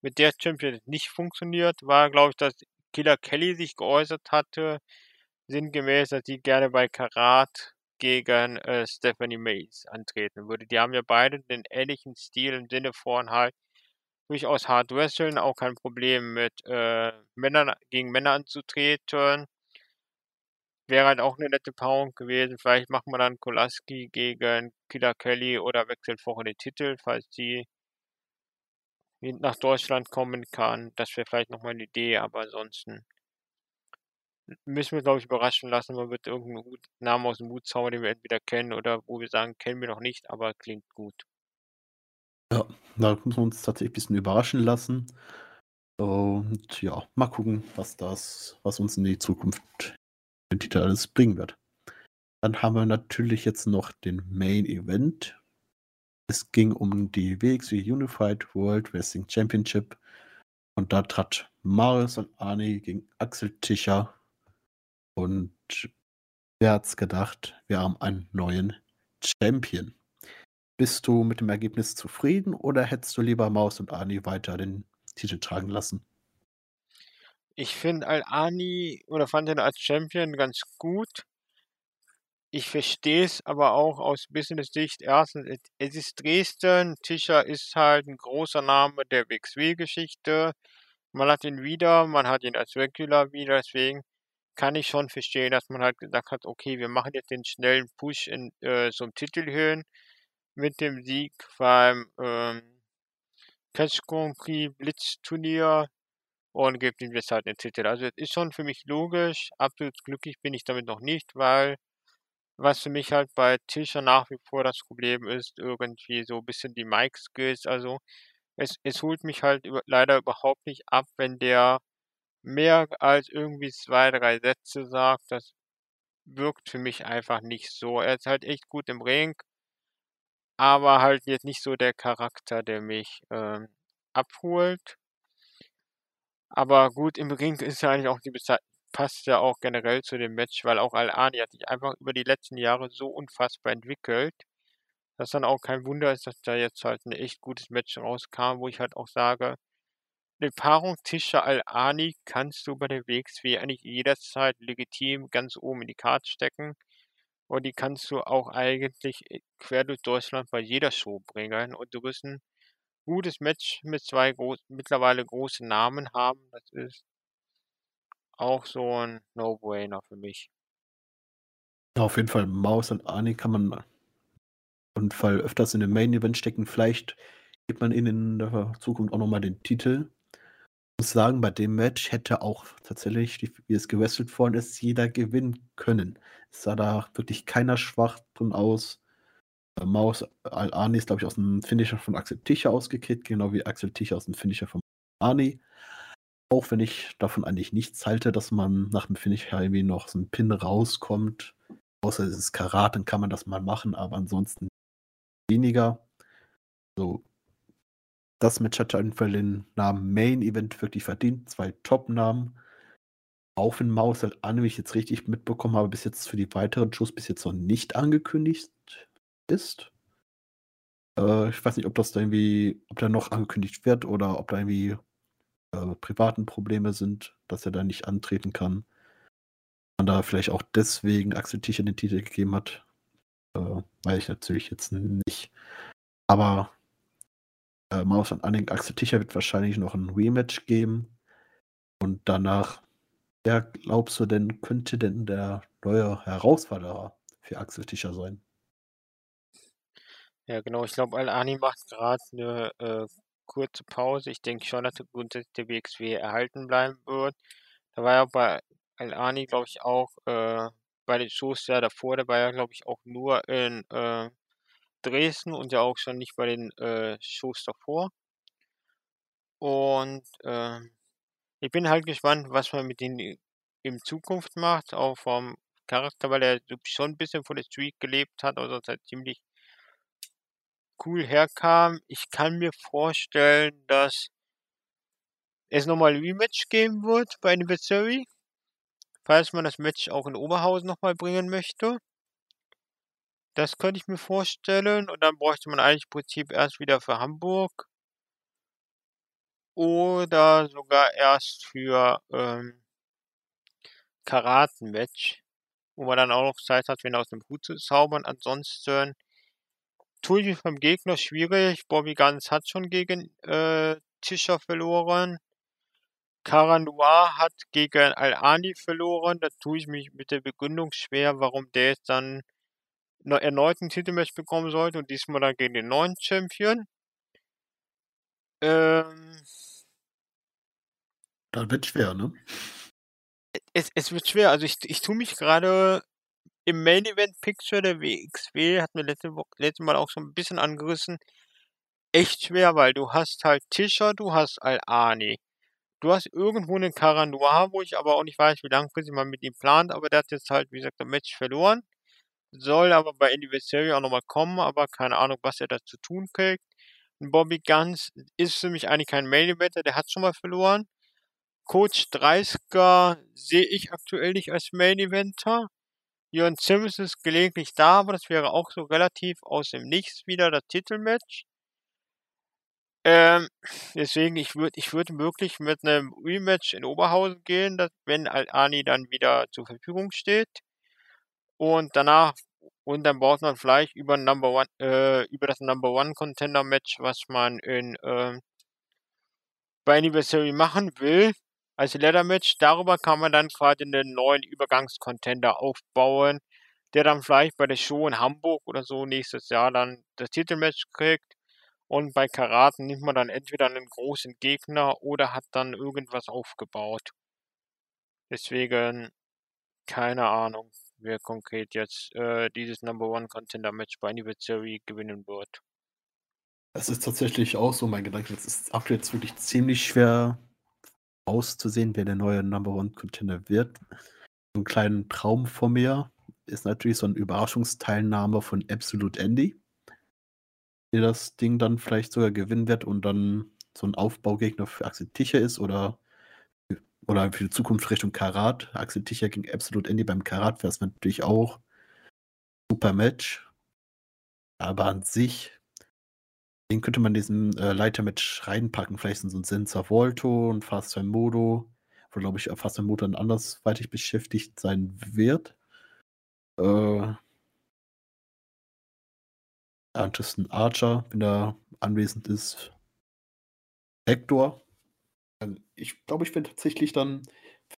mit der Champion nicht funktioniert, war, glaube ich, dass Killer Kelly sich geäußert hatte, sinngemäß, dass sie gerne bei Karat gegen äh, Stephanie Mays antreten würde. Die haben ja beide den ähnlichen Stil im Sinne von halt durchaus hart wresteln, auch kein Problem mit äh, Männern gegen Männer anzutreten. Wäre halt auch eine nette Paarung gewesen. Vielleicht machen wir dann Kolaski gegen Killer Kelly oder wechselt vorher den Titel, falls sie nach Deutschland kommen kann. Das wäre vielleicht nochmal eine Idee, aber ansonsten müssen wir, glaube ich, überraschen lassen. Man wird irgendeinen Namen aus dem Hut zaubern, den wir entweder kennen oder wo wir sagen, kennen wir noch nicht, aber klingt gut. Ja, da müssen wir uns tatsächlich ein bisschen überraschen lassen. Und ja, mal gucken, was das, was uns in die Zukunft den Titel alles bringen wird. Dann haben wir natürlich jetzt noch den Main Event. Es ging um die WXW Unified World Wrestling Championship. Und da trat Marius und Arnie gegen Axel Tischer und wer hat's gedacht, wir haben einen neuen Champion. Bist du mit dem Ergebnis zufrieden oder hättest du lieber Maus und Ani weiter den Titel tragen lassen? Ich finde Al-Ani oder fand ihn als Champion ganz gut. Ich verstehe es aber auch aus Business-Sicht. Erstens, es ist Dresden. Tischer ist halt ein großer Name der WXW-Geschichte. Man hat ihn wieder, man hat ihn als Regular wieder. Deswegen kann ich schon verstehen, dass man halt gesagt hat, okay, wir machen jetzt den schnellen Push in äh, einem Titelhöhen mit dem Sieg beim ähm, Catch Grand Prix Blitzturnier und gibt ihm jetzt halt Titel. Also es ist schon für mich logisch, absolut glücklich bin ich damit noch nicht, weil was für mich halt bei Tischer nach wie vor das Problem ist, irgendwie so ein bisschen die Mic-Skills, also es, es holt mich halt über, leider überhaupt nicht ab, wenn der mehr als irgendwie zwei, drei Sätze sagt, das wirkt für mich einfach nicht so. Er ist halt echt gut im Ring, aber halt jetzt nicht so der Charakter, der mich ähm, abholt. Aber gut, im Ring ist ja eigentlich auch die Bezeichnung, passt ja auch generell zu dem Match, weil auch Al-Ani hat sich einfach über die letzten Jahre so unfassbar entwickelt, dass dann auch kein Wunder ist, dass da jetzt halt ein echt gutes Match rauskam, wo ich halt auch sage, eine Paarung Tischer Al-Ani kannst du bei der WXW eigentlich jederzeit legitim ganz oben in die Karte stecken. Und die kannst du auch eigentlich äh, quer durch Deutschland bei jeder Show bringen. Und du wirst ein gutes Match mit zwei groß, mittlerweile großen Namen haben. Das ist auch so ein No-Brainer für mich. Auf jeden Fall Maus und Ani kann man jeden Fall öfters in den Main Event stecken. Vielleicht gibt man ihnen in der Zukunft auch nochmal den Titel muss sagen, bei dem Match hätte auch tatsächlich, wie es gewrestelt worden ist, jeder gewinnen können. Es sah da wirklich keiner schwach drin aus. Äh, Maus Al-Ani ist, glaube ich, aus dem Finisher von Axel Tischer ausgekickt, genau wie Axel Tischer aus dem Finisher von Ani. Auch wenn ich davon eigentlich nichts halte, dass man nach dem Finisher irgendwie noch so ein Pin rauskommt. Außer es ist Karat, dann kann man das mal machen, aber ansonsten weniger. So, das Match hat auf jeden Fall den Namen Main Event wirklich verdient. Zwei Top-Namen. Auch wenn Maus halt an, wie ich jetzt richtig mitbekommen habe, bis jetzt für die weiteren Shows bis jetzt noch nicht angekündigt ist. Äh, ich weiß nicht, ob das da irgendwie, ob da noch angekündigt wird oder ob da irgendwie äh, privaten Probleme sind, dass er da nicht antreten kann. Man da vielleicht auch deswegen Axel Tischer den Titel gegeben hat. Äh, weiß ich natürlich jetzt nicht. Aber äh, Maus und Anning Axel Tischer wird wahrscheinlich noch ein Rematch geben. Und danach, wer glaubst du denn, könnte denn der neue Herausforderer für Axel Tischer sein? Ja, genau. Ich glaube, Al-Ani macht gerade eine äh, kurze Pause. Ich denke schon, dass der grundsätzlich der WXW erhalten bleiben wird. Da war ja bei Al-Ani, glaube ich, auch äh, bei den Shows ja davor, da war ja, glaube ich, auch nur in äh, Dresden und ja auch schon nicht bei den äh, Shows davor. Und äh, Ich bin halt gespannt, was man mit denen in Zukunft macht, auch vom Charakter, weil er schon ein bisschen von der Streak gelebt hat, also halt ziemlich cool herkam. Ich kann mir vorstellen, dass es nochmal ein Rematch geben wird bei Anniversary, falls man das Match auch in Oberhausen nochmal bringen möchte. Das könnte ich mir vorstellen und dann bräuchte man eigentlich im Prinzip erst wieder für Hamburg oder sogar erst für ähm, Karaten-Match, wo man dann auch noch Zeit hat, wen aus dem Hut zu zaubern. Ansonsten tue ich mich beim Gegner schwierig. Bobby Guns hat schon gegen äh, Tischer verloren. Cara Noir hat gegen Al-Ani verloren. Da tue ich mich mit der Begründung schwer, warum der jetzt dann erneut ein Titelmatch bekommen sollte und diesmal dann gegen den neuen Champion. Ähm, dann wird schwer, ne? Es, es wird schwer. Also ich, ich tue mich gerade im Main Event Picture der WXW, hat mir letzte, letzte Mal auch so ein bisschen angerissen, echt schwer, weil du hast halt Tischer, du hast Al-Ani. Du hast irgendwo einen Caranoir, wo ich aber auch nicht weiß, wie langfristig man mit ihm plant, aber der hat jetzt halt, wie gesagt, das Match verloren. Soll aber bei Anniversary auch nochmal kommen, aber keine Ahnung, was er dazu tun kriegt. Bobby Guns ist für mich eigentlich kein Main Eventer, der hat schon mal verloren. Coach 30er sehe ich aktuell nicht als Main Eventer. Jörn Sims ist gelegentlich da, aber das wäre auch so relativ aus dem Nichts wieder das Titelmatch. Ähm, deswegen, ich würde ich würd wirklich mit einem Rematch in Oberhausen gehen, dass, wenn Al-Ani dann wieder zur Verfügung steht. Und danach, und dann baut man vielleicht über, Number One, äh, über das Number One Contender Match, was man in, äh, bei Anniversary machen will, als Leather-Match. Darüber kann man dann quasi einen neuen Übergangscontender aufbauen, der dann vielleicht bei der Show in Hamburg oder so nächstes Jahr dann das Titelmatch kriegt. Und bei Karaten nimmt man dann entweder einen großen Gegner oder hat dann irgendwas aufgebaut. Deswegen keine Ahnung, wer konkret jetzt äh, dieses Number One Contender Match bei Anniversary gewinnen wird. Das ist tatsächlich auch so mein Gedanke. Es ist aktuell jetzt wirklich ziemlich schwer auszusehen, wer der neue Number One Contender wird. So einen kleinen Traum vor mir ist natürlich so eine Überraschungsteilnahme von Absolute Andy, der das Ding dann vielleicht sogar gewinnen wird und dann so ein Aufbaugegner für Axel Ticher ist oder, oder für die Zukunft Richtung Karat. Axel Ticher gegen Absolute Andy beim Karat wäre es natürlich auch super Match. Aber an sich den könnte man diesen äh, Leitermatch reinpacken. Vielleicht in so ein Senza Volto und Fast Modo, wo, glaube ich, Fast Modo dann andersweitig beschäftigt sein wird. Äh, Anderson Archer, wenn er anwesend ist. Hector. Also, ich glaube, ich bin tatsächlich dann,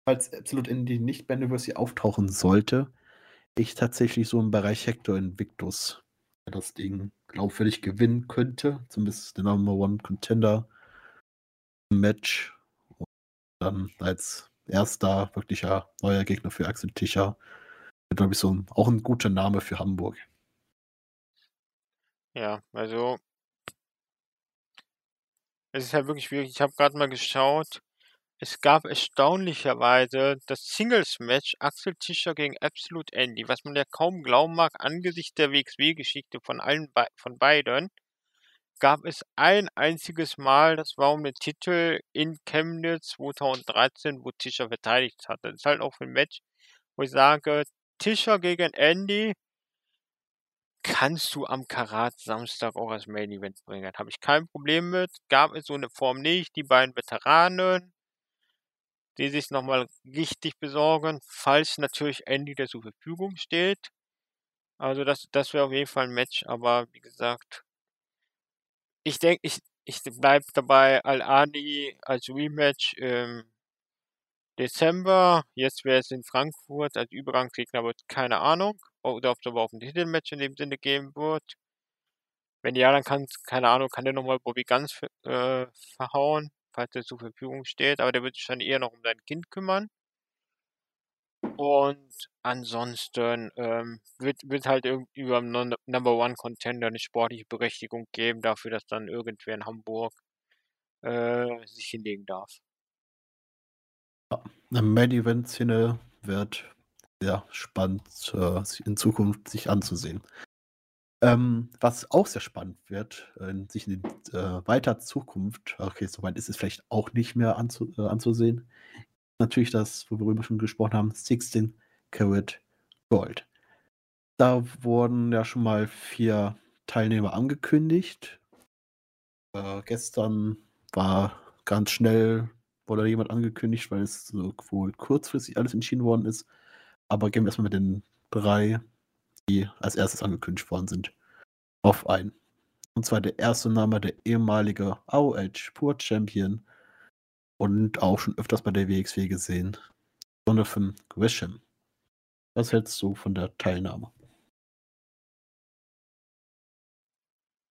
falls Absolute Indie nicht bei University auftauchen sollte, ich tatsächlich so im Bereich Hector Invictus das Ding glaubwürdig gewinnen könnte. Zumindest der Number One Contender Match. Und dann als erster wirklicher neuer Gegner für Axel Tischer. Glaube ich, so auch ein guter Name für Hamburg. Ja, also es ist halt wirklich schwierig. Ich habe gerade mal geschaut. Es gab erstaunlicherweise das Singles-Match Axel Tischer gegen Absolute Andy, was man ja kaum glauben mag angesichts der WXW-Geschichte von allen von beiden. Gab es ein einziges Mal, das war um den Titel in Chemnitz 2013, wo Tischer verteidigt hatte. Das ist halt auch ein Match, wo ich sage, Tischer gegen Andy kannst du am Karat Samstag auch als Main Event bringen. Habe ich kein Problem mit. Gab es so eine Form nicht. Die beiden Veteranen die sich nochmal richtig besorgen, falls natürlich Andy der zur Verfügung steht. Also das, das wäre auf jeden Fall ein Match, aber wie gesagt, ich denke, ich, ich bleibe dabei Al-Adi als Rematch im Dezember. Jetzt wäre es in Frankfurt als Übergangsgegner, aber keine Ahnung. Oder ob es aber auch ein Titelmatch in dem Sinne geben wird. Wenn ja, dann kann, keine Ahnung, kann der nochmal Bobby ganz äh, verhauen falls er zur Verfügung steht, aber der wird sich dann eher noch um sein Kind kümmern. Und ansonsten ähm, wird, wird halt über Number One Contender eine sportliche Berechtigung geben, dafür, dass dann irgendwer in Hamburg äh, sich hinlegen darf. Ja, eine Main-Event-Szene wird sehr spannend äh, in Zukunft sich anzusehen. Ähm, was auch sehr spannend wird, äh, sich in äh, weiter Zukunft, okay, soweit ist es vielleicht auch nicht mehr anzu, äh, anzusehen, natürlich das, worüber wir schon gesprochen haben, 16 Karat Gold. Da wurden ja schon mal vier Teilnehmer angekündigt. Äh, gestern war ganz schnell, wurde jemand angekündigt, weil es so wohl kurzfristig alles entschieden worden ist. Aber gehen wir erstmal mit den drei, die als erstes angekündigt worden sind, auf ein. Und zwar der erste Name, der ehemalige AOH Pur Champion und auch schon öfters bei der WXW gesehen, Jonathan Gresham. Was hältst du von der Teilnahme?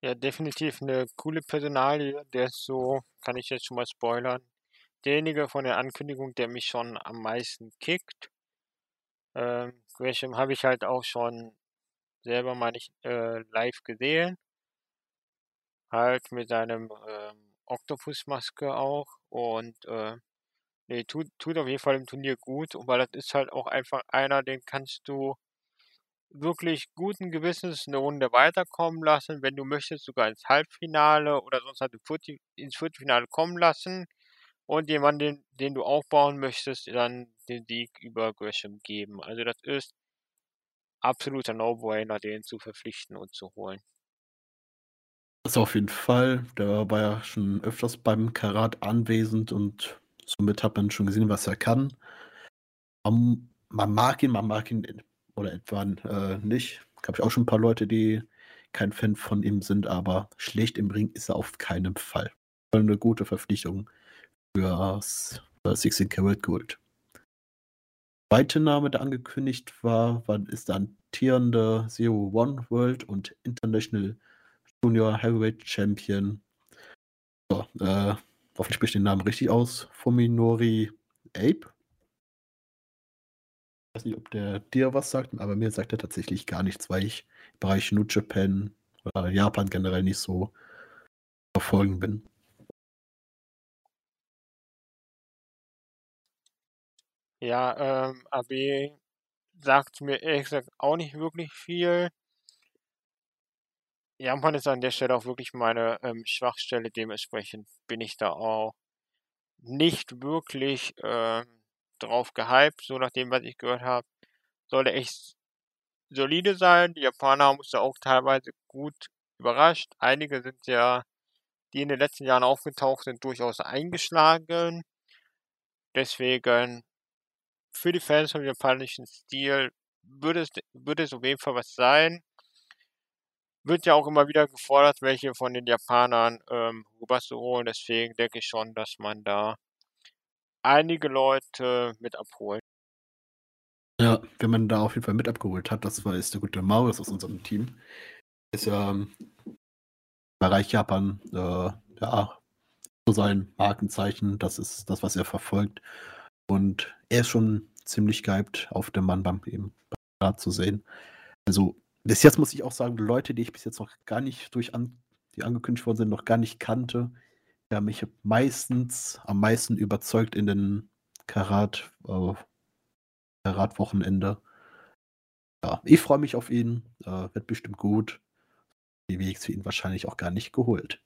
Ja, definitiv eine coole Personalie. Der so, kann ich jetzt schon mal spoilern, derjenige von der Ankündigung, der mich schon am meisten kickt. Ähm, Gresham habe ich halt auch schon selber mal nicht äh, live gesehen. Halt mit seinem ähm, Oktopusmaske auch. Und äh, nee, tut, tut auf jeden Fall im Turnier gut, weil das ist halt auch einfach einer, den kannst du wirklich guten Gewissens eine Runde weiterkommen lassen, wenn du möchtest, sogar ins Halbfinale oder sonst halt ins Viertelfinale kommen lassen und jemanden, den, den du aufbauen möchtest, dann den Sieg über Gresham geben. Also das ist absoluter No-Brainer, den zu verpflichten und zu holen. Das auf jeden Fall. Der war ja schon öfters beim Karat anwesend und somit hat man schon gesehen, was er kann. Man, mag ihn, man mag ihn oder etwa äh, nicht. Gab ich auch schon ein paar Leute, die kein Fan von ihm sind, aber schlecht im Ring ist er auf keinen Fall. Eine gute Verpflichtung für das 16 Karat Gold. Zweite Name, der angekündigt war, war ist der amtierende Zero One World und International Junior Heavyweight Champion. So, äh, hoffentlich spricht den Namen richtig aus. Fuminori Ape weiß nicht, ob der dir was sagt, aber mir sagt er tatsächlich gar nichts, weil ich im Bereich New Japan oder Japan generell nicht so verfolgen bin. Ja, ähm, AB sagt mir ehrlich gesagt auch nicht wirklich viel. Japan ist an der Stelle auch wirklich meine ähm, Schwachstelle, dementsprechend bin ich da auch nicht wirklich ähm, drauf gehypt, so nach dem, was ich gehört habe. Sollte echt solide sein. Die Japaner haben uns ja auch teilweise gut überrascht. Einige sind ja, die in den letzten Jahren aufgetaucht sind, durchaus eingeschlagen. Deswegen für die Fans vom japanischen Stil würde es, würde es auf jeden Fall was sein. Wird ja auch immer wieder gefordert, welche von den Japanern ähm, rüber zu holen. Deswegen denke ich schon, dass man da einige Leute mit abholen. Ja, wenn man da auf jeden Fall mit abgeholt hat, das war ist der gute Maurice aus unserem Team. Ist ja im Bereich Japan, äh, ja, so sein Markenzeichen, das ist das, was er verfolgt. Und er ist schon ziemlich gehypt, auf dem Mann beim eben zu sehen. Also, bis jetzt muss ich auch sagen, Leute, die ich bis jetzt noch gar nicht durch an, die angekündigt worden sind, noch gar nicht kannte, ja, mich meistens am meisten überzeugt in den Karat, äh, Karat-Wochenende. Ja, ich freue mich auf ihn. Äh, wird bestimmt gut. Die WX für ihn wahrscheinlich auch gar nicht geholt.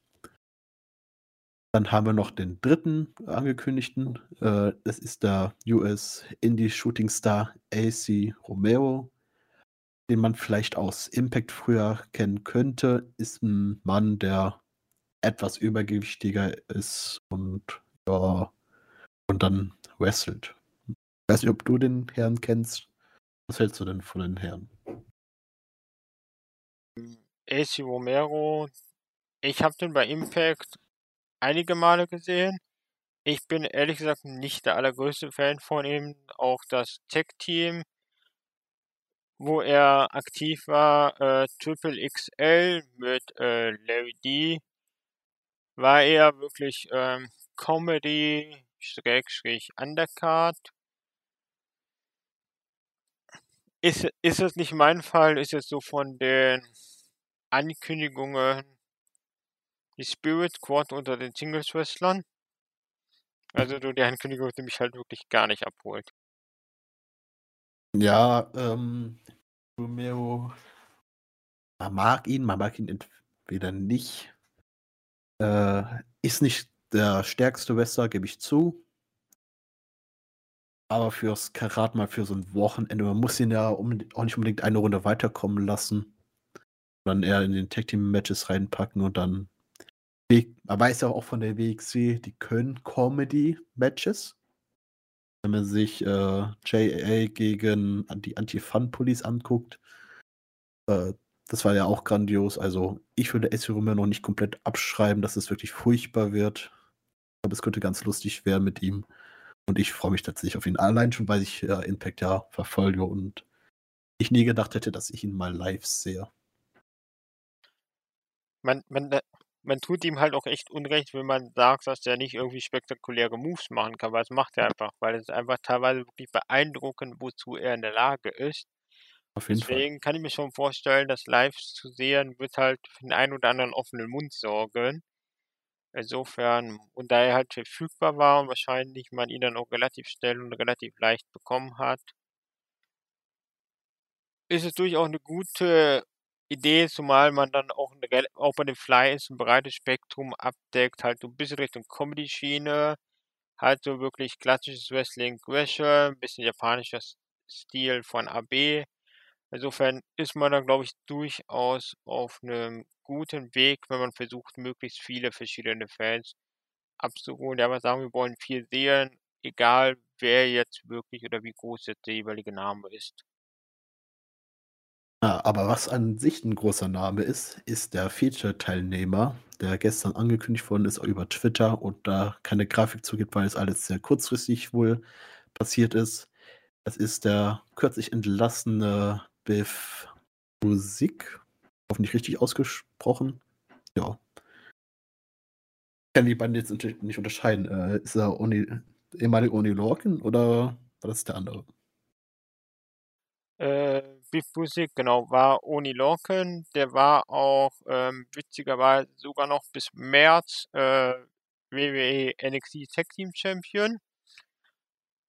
Dann haben wir noch den dritten angekündigten. Äh, das ist der US Indie Shooting Star AC Romero, den man vielleicht aus Impact früher kennen könnte. Ist ein Mann, der etwas übergewichtiger ist und ja, und dann wrestelt. Ich weiß nicht, ob du den Herrn kennst. Was hältst du denn von den Herren? AC Romero, ich habe den bei Impact einige Male gesehen. Ich bin ehrlich gesagt nicht der allergrößte Fan von ihm. Auch das Tech-Team, wo er aktiv war, äh, Triple XL mit äh, Larry D, war eher wirklich ähm, Comedy, Schrägstrich Undercard. Ist, ist es nicht mein Fall, ist es so von den Ankündigungen die Spirit Squad unter den Singles-Wrestlern. Also du, die Ankündigung hat mich halt wirklich gar nicht abholt. Ja, ähm, Romero, man mag ihn, man mag ihn entweder nicht. Äh, ist nicht der stärkste Wrestler, gebe ich zu. Aber fürs Karat mal für so ein Wochenende, man muss ihn ja um, auch nicht unbedingt eine Runde weiterkommen lassen. Dann eher in den Tag Team Matches reinpacken und dann. Man weiß ja auch von der WXW, die können Comedy Matches. Wenn man sich äh, JA gegen die Anti-Fun-Police anguckt, äh, das war ja auch grandios. Also ich würde SC Romero noch nicht komplett abschreiben, dass es wirklich furchtbar wird. Aber es könnte ganz lustig werden mit ihm. Und ich freue mich tatsächlich auf ihn. Allein schon, weil ich äh, Impact ja verfolge und ich nie gedacht hätte, dass ich ihn mal live sehe. Man, man, man tut ihm halt auch echt Unrecht, wenn man sagt, dass der nicht irgendwie spektakuläre Moves machen kann, weil es macht er einfach, weil es einfach teilweise wirklich beeindruckend, wozu er in der Lage ist. Deswegen Fall. kann ich mir schon vorstellen, dass live zu sehen wird halt für den einen oder anderen offenen Mund sorgen. Insofern, und da er halt verfügbar war und wahrscheinlich man ihn dann auch relativ schnell und relativ leicht bekommen hat, ist es durchaus eine gute Idee, zumal man dann auch, auch bei den Flyers ein breites Spektrum abdeckt, halt so ein bisschen Richtung Comedy-Schiene, halt so wirklich klassisches Wrestling, Gresham, ein bisschen japanischer Stil von AB. Insofern ist man dann, glaube ich, durchaus auf einem guten Weg, wenn man versucht, möglichst viele verschiedene Fans abzuholen, die aber sagen, wir wollen viel sehen, egal wer jetzt wirklich oder wie groß jetzt der jeweilige Name ist. Ja, aber was an sich ein großer Name ist, ist der Feature-Teilnehmer, der gestern angekündigt worden ist über Twitter und da keine Grafik zugibt, weil es alles sehr kurzfristig wohl passiert ist. Das ist der kürzlich entlassene Biff Musik. Hoffentlich richtig ausgesprochen. Ja. Ich kann die beiden jetzt nicht unterscheiden. Äh, ist er Oni, ehemalige Oni Lorcan oder war das der andere? Äh, Biff Musik, genau, war Oni Lorcan. Der war auch ähm, witzigerweise sogar noch bis März äh, WWE NXT Tag Team Champion.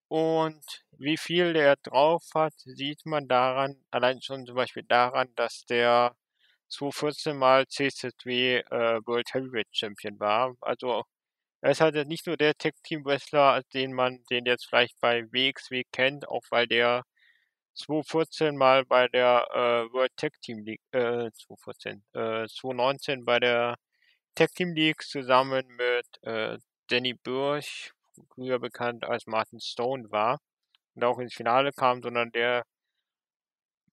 Und wie viel der drauf hat, sieht man daran, allein schon zum Beispiel daran, dass der 2014 mal CZW äh, World Heavyweight Champion war. Also er ist halt nicht nur der Tag Team Wrestler, den man, den jetzt vielleicht bei WXW kennt, auch weil der 2014 mal bei der äh, World Tag Team League, äh, 2014, äh, 2019 bei der Tag Team League zusammen mit äh, Danny Burch, früher bekannt als Martin Stone war und auch ins Finale kam, sondern der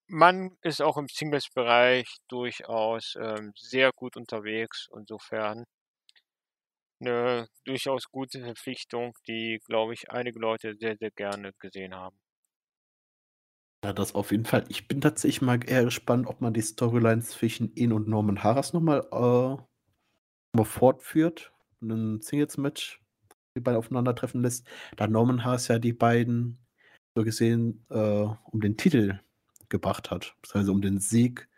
Mann ist auch im Singles-Bereich durchaus ähm, sehr gut unterwegs. Insofern eine durchaus gute Verpflichtung, die, glaube ich, einige Leute sehr, sehr gerne gesehen haben. Ja, das auf jeden Fall. Ich bin tatsächlich mal eher gespannt, ob man die Storylines zwischen ihn und Norman Harras nochmal äh, mal fortführt. Ein Singles-Match, die beiden aufeinandertreffen lässt. Da Norman Harras ja die beiden so gesehen äh, um den Titel gebracht hat. Also um den Sieg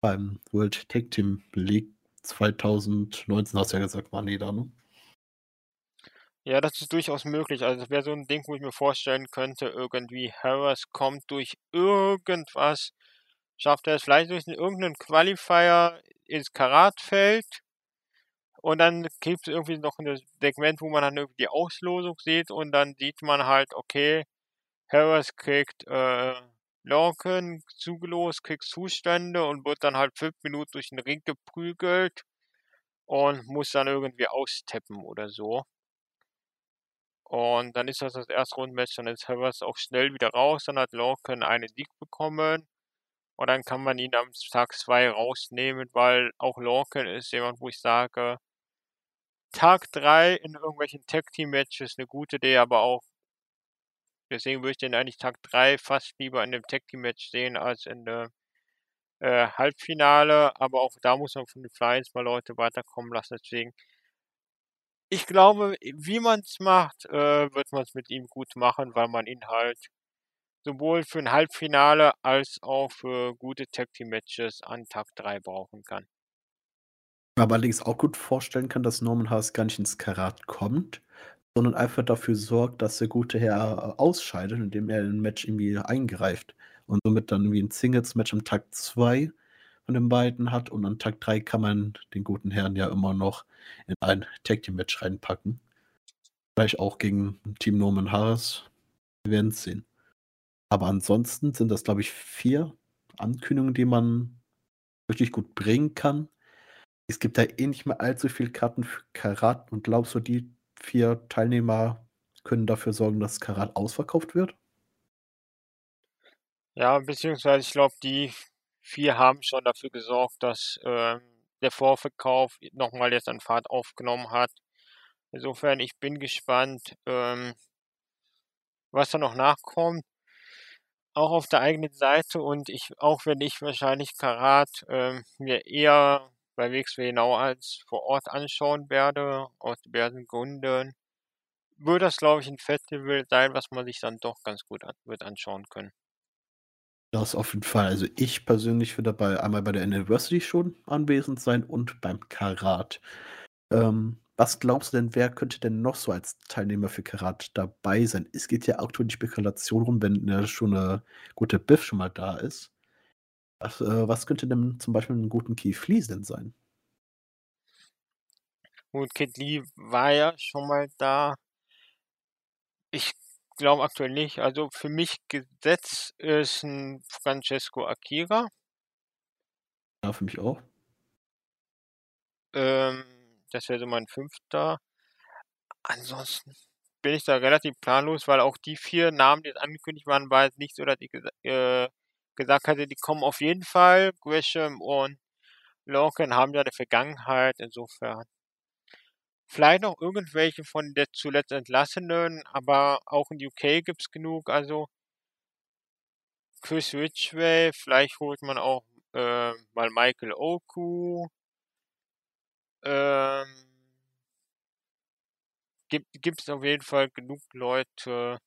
beim World Tag Team League 2019, hast du ja gesagt, war nee da, ne? Ja, das ist durchaus möglich. Also das wäre so ein Ding, wo ich mir vorstellen könnte, irgendwie Harris kommt durch irgendwas, schafft er es vielleicht durch irgendeinen Qualifier ins Karatfeld und dann gibt es irgendwie noch ein Segment, wo man dann irgendwie die Auslosung sieht und dann sieht man halt, okay, Harris kriegt äh, Lorcan zugelost, kriegt Zustände und wird dann halt fünf Minuten durch den Ring geprügelt und muss dann irgendwie austeppen oder so. Und dann ist das das erste Rundmatch, dann ist Harris auch schnell wieder raus, dann hat Lorcan einen Sieg bekommen. Und dann kann man ihn am Tag 2 rausnehmen, weil auch Lorcan ist jemand, wo ich sage, Tag 3 in irgendwelchen Tag-Team-Matches eine gute Idee, aber auch deswegen würde ich den eigentlich Tag 3 fast lieber in dem Tag-Team-Match sehen als in der äh, Halbfinale. Aber auch da muss man von den Flyers mal Leute weiterkommen lassen. Deswegen ich glaube, wie man es macht, äh, wird man es mit ihm gut machen, weil man ihn halt sowohl für ein Halbfinale als auch für gute Tag Team Matches an Tag 3 brauchen kann. Aber allerdings auch gut vorstellen kann, dass Norman Haas gar nicht ins Karat kommt, sondern einfach dafür sorgt, dass der gute Herr äh, ausscheidet, indem er ein Match irgendwie eingreift und somit dann irgendwie ein Singles-Match am Tag 2 von den beiden hat und an Tag 3 kann man den guten Herrn ja immer noch in ein Tag Team Match reinpacken. Vielleicht auch gegen Team Norman Harris. Wir werden es sehen. Aber ansonsten sind das, glaube ich, vier Ankündigungen, die man richtig gut bringen kann. Es gibt da eh nicht mehr allzu viele Karten für Karat und glaubst du, die vier Teilnehmer können dafür sorgen, dass Karat ausverkauft wird? Ja, beziehungsweise ich glaube, die vier haben schon dafür gesorgt, dass ähm, der Vorverkauf nochmal jetzt an Fahrt aufgenommen hat. Insofern, ich bin gespannt, ähm, was da noch nachkommt. Auch auf der eigenen Seite und ich, auch wenn ich wahrscheinlich Karat ähm, mir eher bei WXW genau als vor Ort anschauen werde, aus diversen Gründen, würde das, glaube ich, ein Festival sein, was man sich dann doch ganz gut an, wird anschauen können. Das auf jeden Fall. Also ich persönlich würde dabei einmal bei der Anniversary schon anwesend sein und beim Karat. Ähm, was glaubst du denn, wer könnte denn noch so als Teilnehmer für Karat dabei sein? Es geht ja aktuell die Spekulation rum, wenn ja schon eine gute Biff schon mal da ist. Was, äh, was könnte denn zum Beispiel einen guten Keith Lee denn sein? Gut, Kid Lee war ja schon mal da. Ich glaube aktuell nicht. Also für mich gesetzt ist ein Francesco Akira. Ja, für mich auch. Ähm, das wäre so mein fünfter. Ansonsten bin ich da relativ planlos, weil auch die vier Namen, die jetzt angekündigt waren, war jetzt nicht so, dass ich äh, gesagt hatte, die kommen auf jeden Fall. Gresham und Lorcan haben ja eine Vergangenheit, insofern. Vielleicht noch irgendwelche von der zuletzt Entlassenen, aber auch in UK gibt's genug, also Chris Ridgway, vielleicht holt man auch äh, mal Michael Oku. Ähm, gibt es auf jeden Fall genug Leute,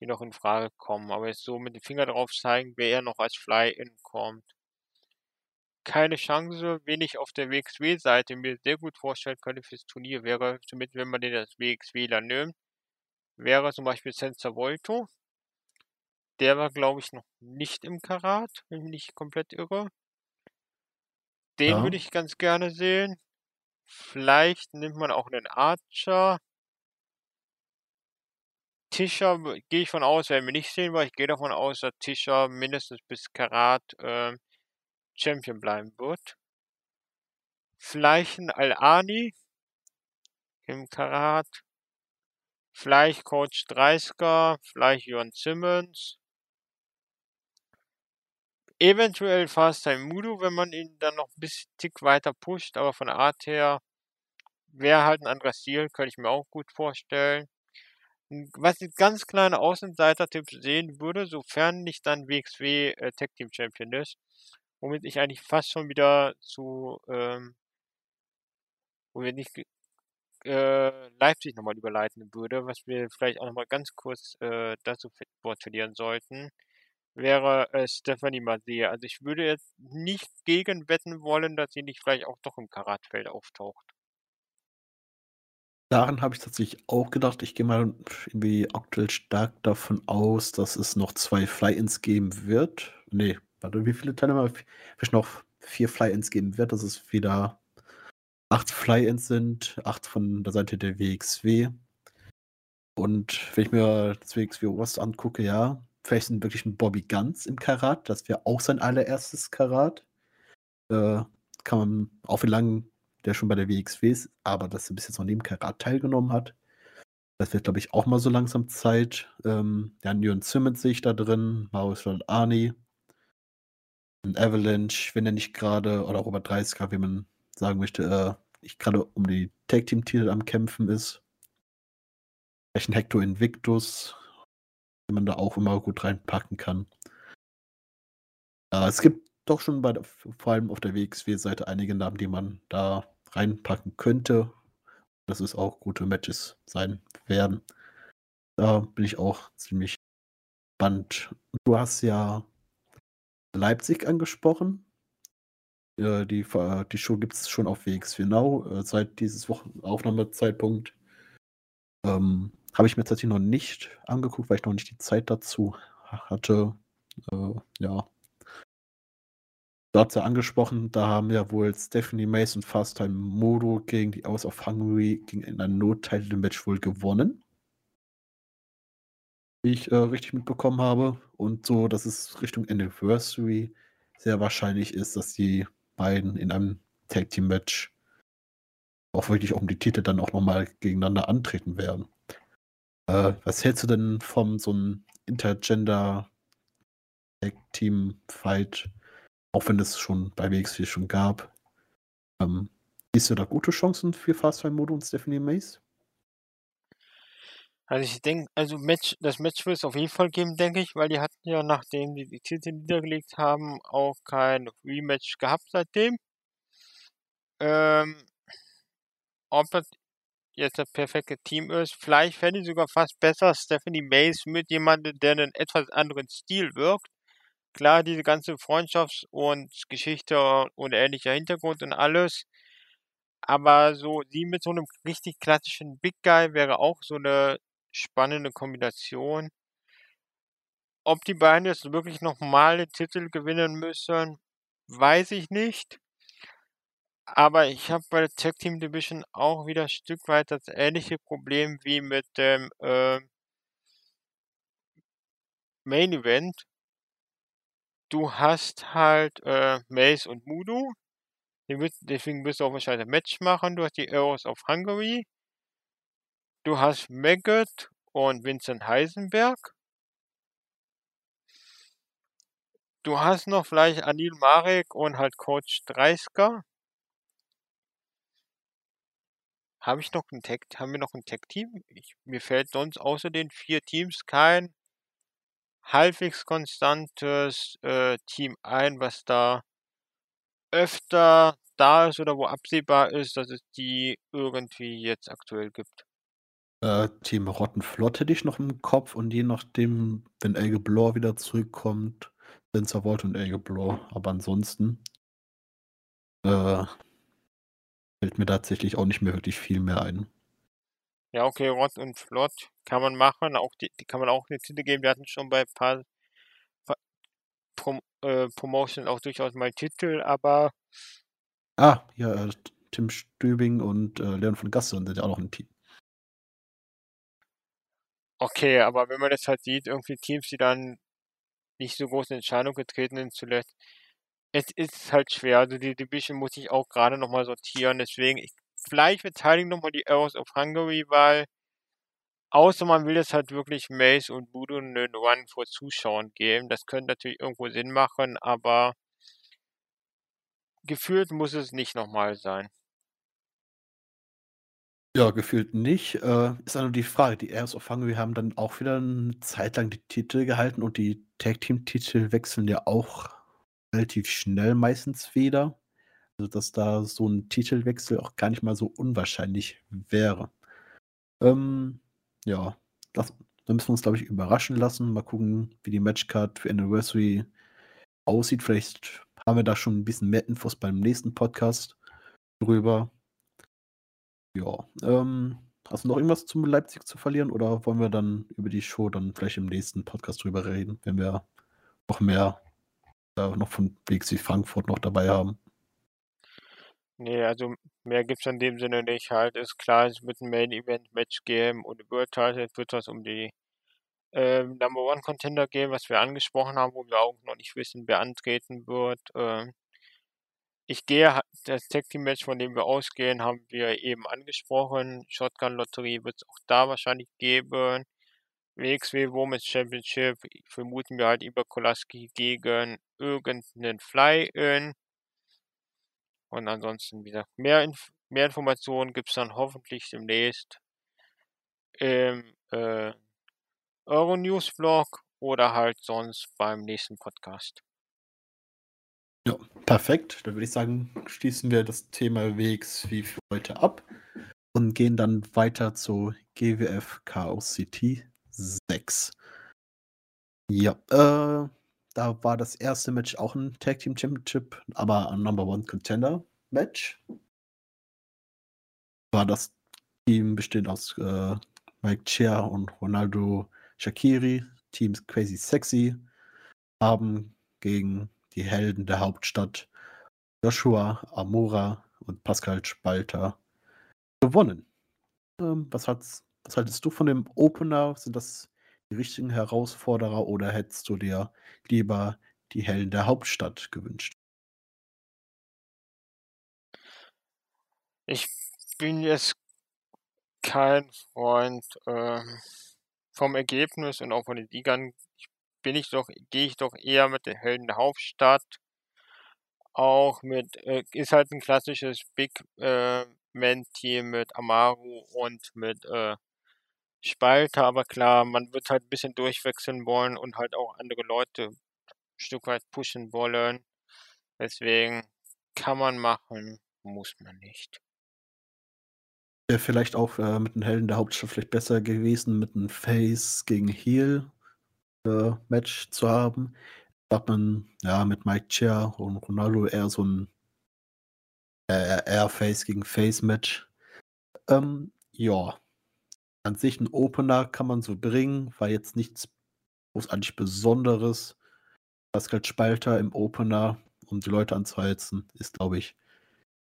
die noch in Frage kommen. Aber jetzt so mit dem Finger drauf zeigen, wer er noch als Fly-In kommt. Keine Chance, wen ich auf der WXW-Seite mir sehr gut vorstellen könnte fürs Turnier, wäre, zumindest wenn man den als WXWler nimmt, wäre zum Beispiel Senza Volto. Der war, glaube ich, noch nicht im Karat, wenn ich mich nicht komplett irre. Den ja. würde ich ganz gerne sehen. Vielleicht nimmt man auch einen Archer. Tischer gehe ich von aus, werden wir nicht sehen, weil ich gehe davon aus, dass Tischer mindestens bis Karat äh, Champion bleiben wird. Vielleicht ein Al-Ani im Karat. Vielleicht Coach Dreisker, vielleicht Jörn Simmons. Eventuell fast ein Mudo, wenn man ihn dann noch ein bisschen Tick weiter pusht, aber von der Art her wäre halt ein anderer Stil, könnte ich mir auch gut vorstellen. Was ich ganz kleine Außenseiter-Tipps sehen würde, sofern nicht dann WXW äh, Tag Team Champion ist, womit ich eigentlich fast schon wieder zu, ähm, womit ich äh, Leipzig nochmal überleiten würde, was wir vielleicht auch nochmal ganz kurz äh, dazu verlieren sollten, wäre äh, Stephanie Mazea. Also ich würde jetzt nicht gegen wetten wollen, dass sie nicht vielleicht auch doch im Karatfeld auftaucht. Daran habe ich tatsächlich auch gedacht. Ich gehe mal irgendwie aktuell stark davon aus, dass es noch zwei Fly-Ins geben wird. Warte, wie viele Teilnehmer? Vielleicht noch vier Fly-Ins geben wird, dass es wieder acht Fly-Ins sind, acht von der Seite der WXW. Und wenn ich mir das WXW Ost angucke, ja, vielleicht sind wirklich ein Bobby Guns im Karat. Das wäre auch sein allererstes Karat. Äh, kann man, auch wie lange der schon bei der WXW ist, aber dass er bis jetzt noch neben Karat teilgenommen hat. Das wird, glaube ich, auch mal so langsam Zeit. Ähm, ja, Nyon Simmons sehe ich da drin, Maurice Arnie, ein Avalanche, wenn er nicht gerade, oder Robert 30 wie man sagen möchte, äh, nicht gerade um die Tag Team Titel am Kämpfen ist. Vielleicht ein Hector Invictus, den man da auch immer gut reinpacken kann. Äh, es gibt doch schon bei, vor allem auf der WXW-Seite einige Namen, die man da reinpacken könnte. Dass es auch gute Matches sein werden. Da bin ich auch ziemlich gespannt. Du hast ja Leipzig angesprochen. Äh, die, die Show gibt es schon auf WXW Now äh, seit dieses Wochen Aufnahmezeitpunkt. Ähm, Habe ich mir tatsächlich noch nicht angeguckt, weil ich noch nicht die Zeit dazu hatte. Äh, ja. Du ja angesprochen, da haben ja wohl Stephanie und Fast Time Modo gegen die House of Hungary gegen in einem No-Title-Match wohl gewonnen. Ich äh, richtig mitbekommen habe. Und so, dass es Richtung Anniversary sehr wahrscheinlich ist, dass die beiden in einem Tag Team Match auch wirklich um die Titel dann auch nochmal gegeneinander antreten werden. Äh, was hältst du denn von so einem Intergender Tag Team Fight, auch wenn es schon bei WXW schon gab? Ähm, siehst du da gute Chancen für Fast Time Modo und Stephanie Mace? Also ich denke, also Match, das Match wird es auf jeden Fall geben, denke ich, weil die hatten ja, nachdem die die Titel niedergelegt haben, auch kein Rematch gehabt seitdem. Ähm, ob das jetzt das perfekte Team ist, vielleicht fände ich sogar fast besser Stephanie Mace mit jemandem, der einen etwas anderen Stil wirkt. Klar, diese ganze Freundschafts- und Geschichte und ähnlicher Hintergrund und alles. Aber so sie mit so einem richtig klassischen Big Guy wäre auch so eine spannende Kombination. Ob die beiden jetzt wirklich nochmal den Titel gewinnen müssen, weiß ich nicht. Aber ich habe bei der Tag Team Division auch wieder ein Stück weit das ähnliche Problem wie mit dem äh, Main Event. Du hast halt äh, Mace und Mudo. Deswegen wirst du auch wahrscheinlich ein Match machen. Du hast die Arrows of Hungary. Du hast Maggot und Vincent Heisenberg. Du hast noch vielleicht Anil Marek und halt Coach Dreisker. Habe ich noch ein Tag, haben wir noch ein Tag-Team? Mir fällt sonst außer den vier Teams kein halbwegs konstantes äh, Team ein, was da öfter da ist oder wo absehbar ist, dass es die irgendwie jetzt aktuell gibt. Äh, Team Rottenflott hätte ich noch im Kopf und je nachdem, wenn Elge Blor wieder zurückkommt, Spencer Volt und Elge Blor. Aber ansonsten äh, fällt mir tatsächlich auch nicht mehr wirklich viel mehr ein. Ja, okay, Rott und Flott kann man machen. Auch die, die kann man auch eine Titel geben. Wir hatten schon bei ein paar, Prom, äh, Promotion auch durchaus mal Titel, aber. Ah, ja, äh, Tim Stübing und äh, Leon von Gasse sind ja auch noch ein Team. Okay, aber wenn man das halt sieht, irgendwie Teams, die dann nicht so große Entscheidungen getreten sind zuletzt, es ist halt schwer. Also die Division muss ich auch gerade nochmal sortieren. Deswegen, ich, vielleicht beteiligen nochmal die Arrows of Hungary, weil außer man will jetzt halt wirklich Mace und Voodoo einen Run vor Zuschauern geben. Das könnte natürlich irgendwo Sinn machen, aber gefühlt muss es nicht nochmal sein. Ja, gefühlt nicht. Äh, ist nur die Frage. Die Airs of Hungary haben dann auch wieder eine Zeit lang die Titel gehalten und die Tag Team Titel wechseln ja auch relativ schnell meistens wieder. Also, dass da so ein Titelwechsel auch gar nicht mal so unwahrscheinlich wäre. Ähm, ja, das, da müssen wir uns, glaube ich, überraschen lassen. Mal gucken, wie die Matchcard für Anniversary aussieht. Vielleicht haben wir da schon ein bisschen mehr Infos beim nächsten Podcast drüber. Ja, ähm, hast du noch irgendwas zum Leipzig zu verlieren oder wollen wir dann über die Show dann vielleicht im nächsten Podcast drüber reden, wenn wir noch mehr äh, noch von WXW Frankfurt noch dabei haben? Nee, also mehr gibt es in dem Sinne nicht. Halt ist klar, es wird ein Main-Event-Match geben und Title wird was um die äh, Number One Contender geben, was wir angesprochen haben, wo wir auch noch nicht wissen, wer antreten wird. Äh, ich gehe, das Tag Team Match, von dem wir ausgehen, haben wir eben angesprochen. Shotgun Lotterie wird es auch da wahrscheinlich geben. WXW Women's Championship vermuten wir halt über Kolaski gegen irgendeinen Fly-In. Und ansonsten, wie gesagt, mehr, Inf mehr Informationen gibt es dann hoffentlich demnächst im äh, Euronews-Blog oder halt sonst beim nächsten Podcast. Ja, perfekt. Dann würde ich sagen, schließen wir das Thema WXW für heute ab und gehen dann weiter zu GWF Chaos City 6. Ja, äh, da war das erste Match auch ein Tag Team Championship, aber ein Number One Contender Match. War das Team bestehend aus äh, Mike Chia und Ronaldo Shakiri, Team Crazy Sexy, haben gegen die Helden der Hauptstadt Joshua Amora und Pascal Spalter gewonnen. Ähm, was, hat's, was haltest du von dem Opener? Sind das die richtigen Herausforderer oder hättest du dir lieber die Helden der Hauptstadt gewünscht? Ich bin jetzt kein Freund ähm, vom Ergebnis und auch von den Siegern. Bin ich doch, gehe ich doch eher mit den Helden der Hauptstadt. Auch mit, äh, ist halt ein klassisches Big äh, Man-Team mit Amaru und mit äh, Spalter, aber klar, man wird halt ein bisschen durchwechseln wollen und halt auch andere Leute ein Stück weit pushen wollen. Deswegen kann man machen, muss man nicht. Wäre vielleicht auch äh, mit den Helden der Hauptstadt vielleicht besser gewesen, mit einem Face gegen Heel äh, Match zu haben. Hat man ja mit Mike Chia und Ronaldo eher so ein äh, eher Face gegen Face Match. Ähm, ja, an sich ein Opener kann man so bringen, war jetzt nichts großartig Besonderes. Pascal Spalter im Opener, um die Leute anzuheizen, ist, glaube ich,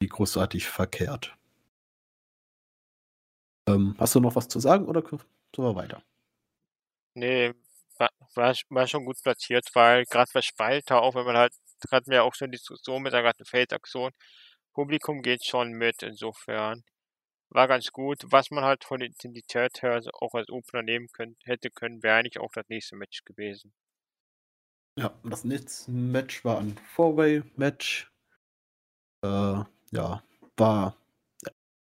nie großartig verkehrt. Ähm, hast du noch was zu sagen oder können wir weiter? Nee, war, war, war schon gut platziert, weil gerade bei Spalter, auch wenn man halt, hatten wir auch schon die Diskussion mit der ganzen Feldaktion, Publikum geht schon mit, insofern war ganz gut. Was man halt von der Intensität her auch als Opener nehmen können, hätte können, wäre eigentlich auch das nächste Match gewesen. Ja, das nächste Match war ein Four-Way-Match. Äh, ja, war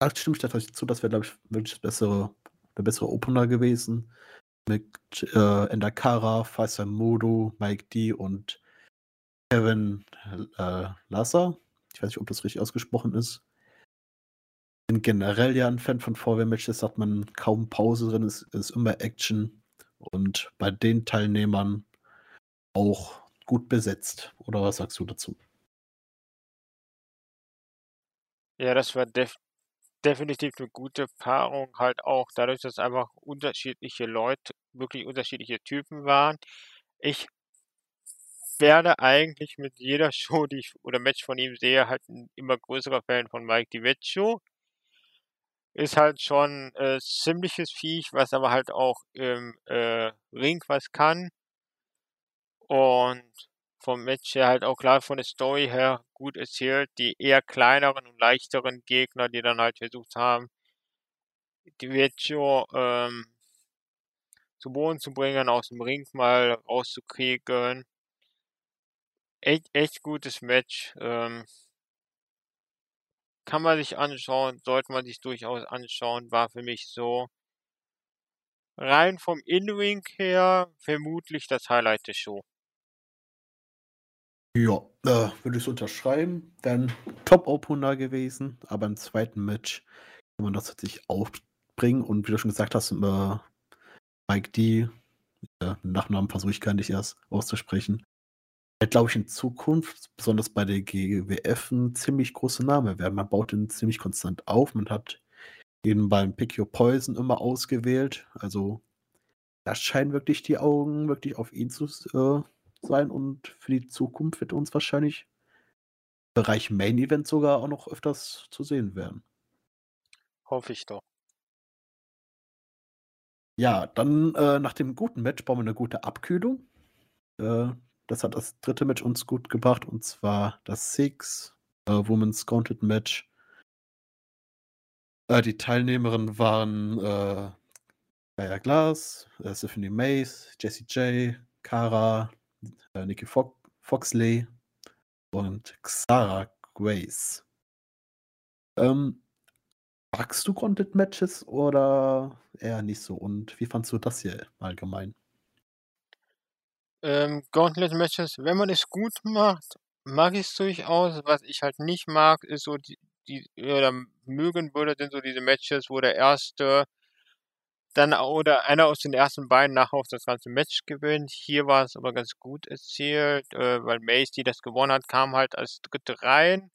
da stimme ich tatsächlich zu, das wäre, glaube ich, wirklich das bessere, der bessere Opener gewesen. Mit äh, Endakara, Faisal Modo, Mike D und Kevin äh, Lasser. Ich weiß nicht, ob das richtig ausgesprochen ist. Bin generell ja ein Fan von Vorwehr-Matches, hat man kaum Pause drin, es ist immer Action und bei den Teilnehmern auch gut besetzt. Oder was sagst du dazu? Ja, das war def definitiv eine gute Paarung, halt auch dadurch, dass einfach unterschiedliche Leute, wirklich unterschiedliche Typen waren. Ich werde eigentlich mit jeder Show, die ich oder Match von ihm sehe, halt ein immer größerer Fan von Mike DiVecchio. Ist halt schon äh, ziemliches Viech, was aber halt auch im äh, Ring was kann. Und vom Match her halt auch klar von der Story her gut erzählt. Die eher kleineren und leichteren Gegner, die dann halt versucht haben, die Vecchio ähm, zu Boden zu bringen, aus dem Ring mal rauszukriegen. Echt, echt gutes Match. Ähm, kann man sich anschauen, sollte man sich durchaus anschauen, war für mich so rein vom In-Ring her vermutlich das Highlight der Show. Ja, äh, würde ich unterschreiben. Wäre ein Top-Opener gewesen, aber im zweiten Match kann man das tatsächlich aufbringen. Und wie du schon gesagt hast, äh, Mike D, äh, Nachnamen versuche ich gar nicht erst auszusprechen, wird, glaube ich, in Zukunft, besonders bei der GWF, ein ziemlich großer Name werden. Man baut ihn ziemlich konstant auf. Man hat ihn beim Pick Your Poison immer ausgewählt. Also da scheinen wirklich die Augen wirklich auf ihn zu äh, sein und für die Zukunft wird uns wahrscheinlich im Bereich Main Event sogar auch noch öfters zu sehen werden. Hoffe ich doch. Ja, dann äh, nach dem guten Match bauen wir eine gute Abkühlung. Äh, das hat das dritte Match uns gut gebracht und zwar das Six äh, Women's Gauntlet Match. Äh, die Teilnehmerinnen waren äh, Gaia Glass, äh, Stephanie Mays, Jessie J, Kara, äh, Nikki Fo Foxley und Xara Grace. Ähm, magst du Content-Matches oder eher nicht so? Und wie fandst du das hier allgemein? Ähm, Gauntlet-Matches, wenn man es gut macht, mag ich es durchaus. Was ich halt nicht mag, ist so die, die oder mögen würde, sind so diese Matches, wo der erste dann oder einer aus den ersten beiden nachher auf das ganze Match gewinnt. Hier war es aber ganz gut erzählt, äh, weil Mace, die das gewonnen hat, kam halt als Dritte rein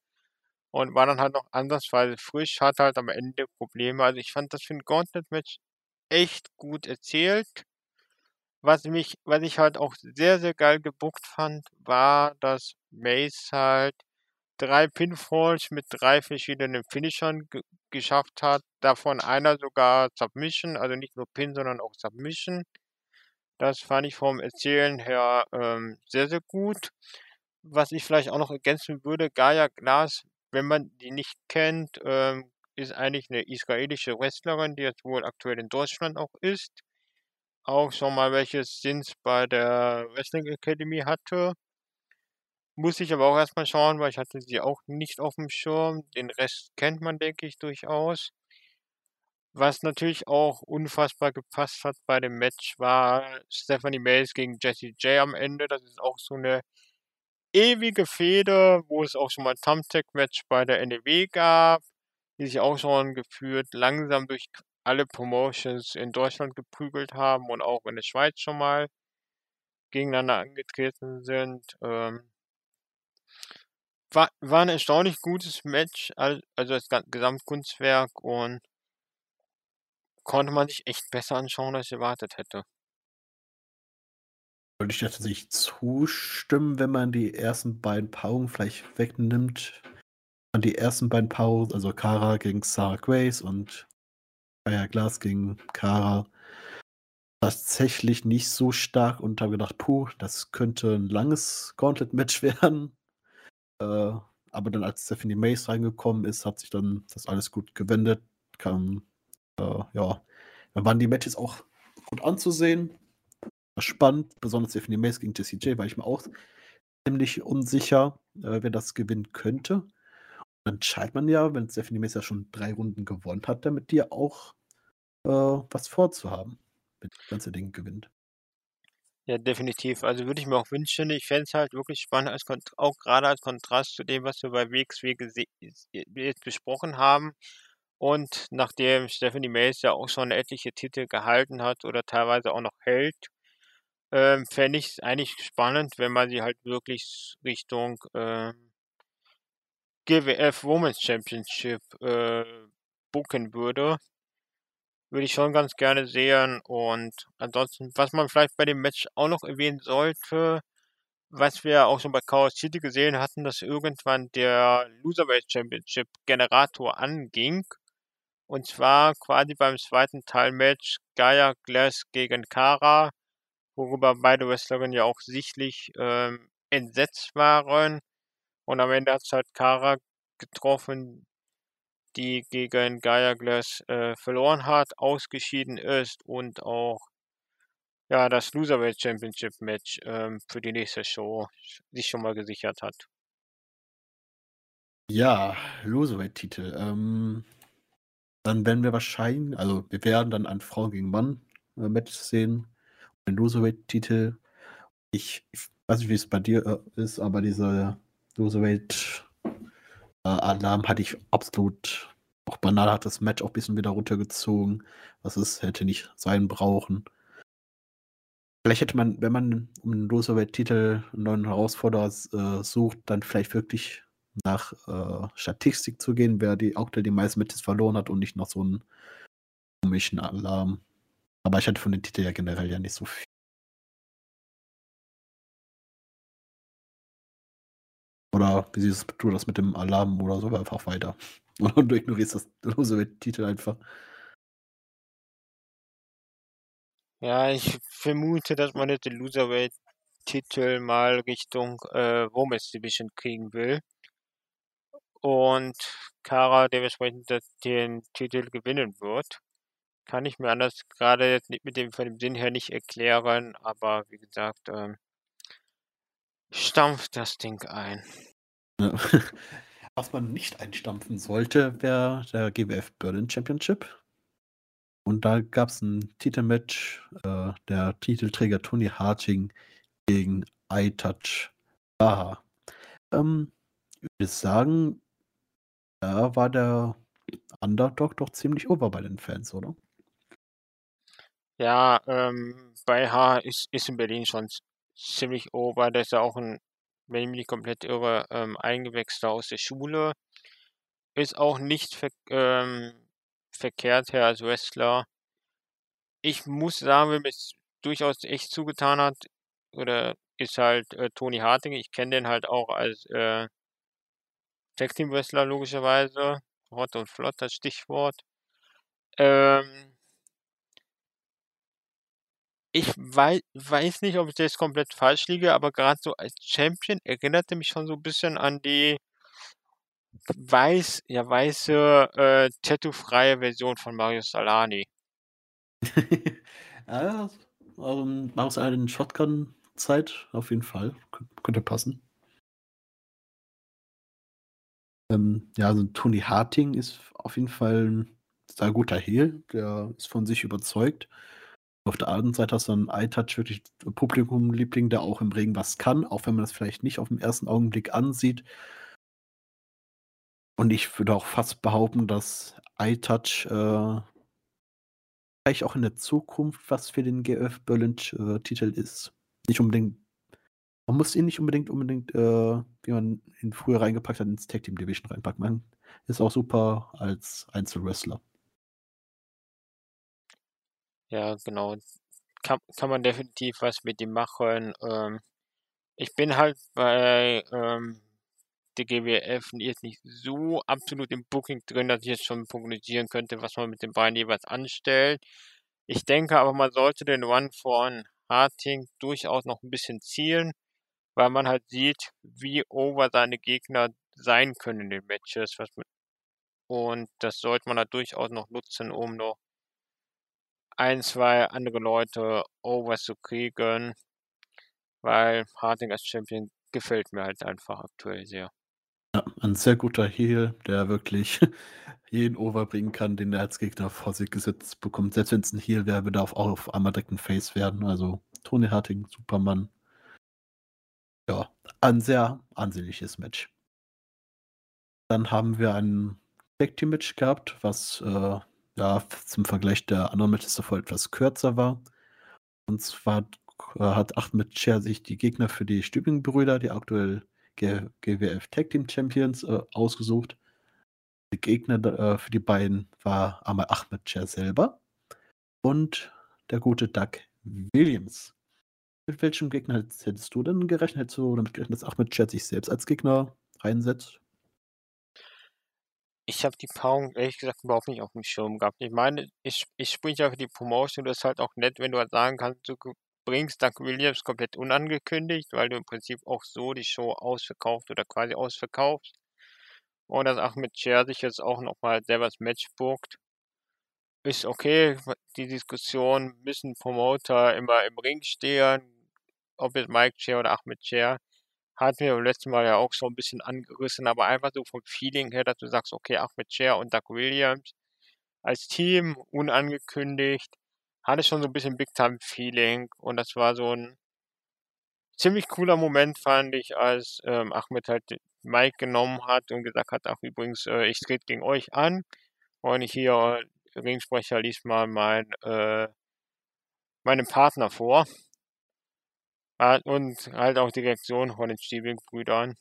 und war dann halt noch anders, weil frisch, hat halt am Ende Probleme. Also ich fand das für ein Gauntlet-Match echt gut erzählt. Was mich, was ich halt auch sehr, sehr geil gebuckt fand, war, dass Mace halt drei Pinfalls mit drei verschiedenen Finishern geschafft hat. Davon einer sogar Submission, also nicht nur Pin, sondern auch Submission. Das fand ich vom Erzählen her ähm, sehr, sehr gut. Was ich vielleicht auch noch ergänzen würde, Gaia Glass, wenn man die nicht kennt, ähm, ist eigentlich eine israelische Wrestlerin, die jetzt wohl aktuell in Deutschland auch ist. Auch schon mal welche Sins bei der Wrestling Academy hatte. Muss ich aber auch erstmal schauen, weil ich hatte sie auch nicht auf dem Schirm. Den Rest kennt man, denke ich, durchaus. Was natürlich auch unfassbar gepasst hat bei dem Match war Stephanie Mays gegen Jessie J am Ende. Das ist auch so eine ewige Fehde, wo es auch schon mal ein Thumbtack-Match bei der NEW gab, die sich auch schon geführt langsam durch alle Promotions in Deutschland geprügelt haben und auch in der Schweiz schon mal gegeneinander angetreten sind. Ähm, war, war ein erstaunlich gutes Match, also das Gesamtkunstwerk und konnte man sich echt besser anschauen, als ich erwartet hätte. Würde ich tatsächlich zustimmen, wenn man die ersten beiden Paarungen vielleicht wegnimmt. Und die ersten beiden Paarungen, also Kara gegen Sarah Grace und Kaya Glass gegen Kara, tatsächlich nicht so stark und habe gedacht, puh, das könnte ein langes Gauntlet-Match werden. Äh, aber dann, als Stephanie Mace reingekommen ist, hat sich dann das alles gut gewendet. Kam, äh, ja, dann waren die Matches auch gut anzusehen spannend, besonders Stephanie Mace gegen Jessie J, war ich mir auch ziemlich unsicher, äh, wer das gewinnen könnte. Und dann entscheidet man ja, wenn Stephanie Mace ja schon drei Runden gewonnen hat, damit dir auch äh, was vorzuhaben, wenn das ganze Ding gewinnt. Ja, definitiv. Also würde ich mir auch wünschen, ich fände es halt wirklich spannend, als auch gerade als Kontrast zu dem, was wir bei WXW jetzt besprochen haben. Und nachdem Stephanie Mace ja auch schon etliche Titel gehalten hat oder teilweise auch noch hält, ähm, fände ich es eigentlich spannend, wenn man sie halt wirklich Richtung äh, GWF Women's Championship äh, booken würde. Würde ich schon ganz gerne sehen. Und ansonsten, was man vielleicht bei dem Match auch noch erwähnen sollte, was wir auch schon bei Chaos City gesehen hatten, dass irgendwann der Loserweight Championship Generator anging. Und zwar quasi beim zweiten Teilmatch Gaia Glass gegen Kara worüber beide Wrestlerinnen ja auch sichtlich ähm, entsetzt waren. Und am Ende hat es halt Kara getroffen, die gegen Gaia Glass äh, verloren hat, ausgeschieden ist und auch ja, das Loserweight Championship Match ähm, für die nächste Show sich schon mal gesichert hat. Ja, Loserweight-Titel. Ähm, dann werden wir wahrscheinlich, also wir werden dann ein Frau gegen Mann äh, Match sehen den Loserweight-Titel. Ich, ich, weiß nicht, wie es bei dir äh, ist, aber dieser Loserweight-Alarm äh, hatte ich absolut auch banal, hat das Match auch ein bisschen wieder runtergezogen, was es hätte nicht sein brauchen. Vielleicht hätte man, wenn man um den Loserweight-Titel einen neuen Herausforderer äh, sucht, dann vielleicht wirklich nach äh, Statistik zu gehen, wer die auch der die meisten Matches verloren hat und nicht noch so einen komischen Alarm. Aber ich hatte von den Titeln ja generell ja nicht so viel. Oder wie siehst du das mit dem Alarm oder so einfach weiter? Und du ignorierst das lose Titel einfach. Ja, ich vermute, dass man jetzt den Loserweight-Titel mal Richtung äh, Women's Division kriegen will. Und Kara dementsprechend den Titel gewinnen wird. Kann ich mir anders gerade jetzt nicht mit dem, von dem Sinn her nicht erklären, aber wie gesagt, ähm, stampft das Ding ein. Was man nicht einstampfen sollte, wäre der GWF Berlin Championship. Und da gab es ein Titelmatch, äh, der Titelträger Tony Harting gegen iTouch Baha. Ähm, ich würde sagen, da war der Underdog doch ziemlich over bei den Fans, oder? Ja, ähm, bei H ist, ist in Berlin schon ziemlich over. Der ist ja auch ein, wenn ich mich nicht komplett irre, ähm, eingewechselter aus der Schule. Ist auch nicht ver ähm, verkehrt her als Wrestler. ich muss sagen, wer mir durchaus echt zugetan hat, oder ist halt äh, Tony Harting. Ich kenne den halt auch als äh, Tag Team Wrestler logischerweise. Hot und flott, das Stichwort. Ähm, ich wei weiß nicht, ob ich jetzt komplett falsch liege, aber gerade so als Champion erinnerte mich schon so ein bisschen an die weiß ja, weiße, äh, tattoo-freie Version von Mario Salani. Ja, ähm, aus einer Shotgun-Zeit auf jeden Fall. Kö könnte passen. Ähm, ja, also Tony Harting ist auf jeden Fall 'n sehr guter Heel. Der ist von sich überzeugt. Auf der anderen Seite hast du dann iTouch wirklich Publikumliebling, der auch im Ring was kann, auch wenn man das vielleicht nicht auf 'n ersten Augenblick ansieht. Und ich würde auch fast behaupten, dass iTouch, äh vielleicht auch in der Zukunft was für den GF Berlin äh, ist. Nicht unbedingt man muss ihn nicht unbedingt unbedingt, äh, wie man ihn früher reingepackt hat, ins Tag Team Division reinpacken. Man ist auch super als Einzelwrestler. Ja, genau. Kann kann man definitiv was mit ihm machen. Ähm, ich bin halt bei, ähm, der GWF jetzt nicht so absolut im Booking drin, dass ich jetzt schon prognostizieren könnte, was man mit den beiden jeweils anstellt. Ich denke aber, man sollte den Run von Harting durchaus noch ein bisschen zielen, weil man halt sieht, wie over seine Gegner sein können in den Matches. Und das sollte man halt durchaus noch nutzen, um noch ein, zwei andere Leute over zu kriegen, weil Harting als Champion gefällt mir halt einfach aktuell sehr. Ja, ein sehr guter Heel, der wirklich jeden overbringen kann, den er als vor sich gesetzt bekommt. Selbst wenn es ein Heel wäre, würde er auch auf einmal direkt 'n Face werden. Also, Tony Harting, Supermann. Ja, ein sehr ansehnliches Match. Dann haben wir ein Tag Team Match gehabt, was, äh, ja, zum Vergleich der anderen Matches davor etwas kürzer war. Und zwar äh, hat Ahmed Scher sich die Gegner für die Stübing-Brüder, die aktuell GWF Tag Team Champions, äh, ausgesucht. Der Gegner äh, für die beiden war einmal Ahmed Scher selber und der gute Doug Williams. Mit welchem Gegner hättest du denn gerechnet? Hättest du damit gerechnet, dass Ahmed Scher sich selbst als Gegner reinsetzt? Ich habe die Paarung ehrlich gesagt überhaupt nicht auf dem Schirm gehabt. Ich meine, ich ich spreche ja für die Promotion, das ist halt auch nett, wenn du halt sagen kannst, du bringst Doug Williams komplett unangekündigt, weil du im Prinzip auch so die Show ausverkauft oder quasi ausverkaufst. Und dass Ahmed Scher sich jetzt auch noch mal selber das Match bookt, ist okay. Die Diskussion, müssen Promoter immer im Ring stehen, ob jetzt Mike Scher oder Ahmed Scher, hatten wir beim letzten Mal ja auch so ein bisschen angerissen, aber einfach so vom Feeling her, dass du sagst, okay, Ahmed Scher und Doug Williams als Team, unangekündigt, hatte schon so ein bisschen Big-Time-Feeling und das war so ein ziemlich cooler Moment, fand ich, als ähm, Ahmed halt Mike genommen hat und gesagt hat, ach übrigens, äh, ich trete gegen euch an und ich hier Ringsprecher liest mal mein, äh, meinen Partner vor. Und halt auch die Reaktion von den Stiebling-Brüdern.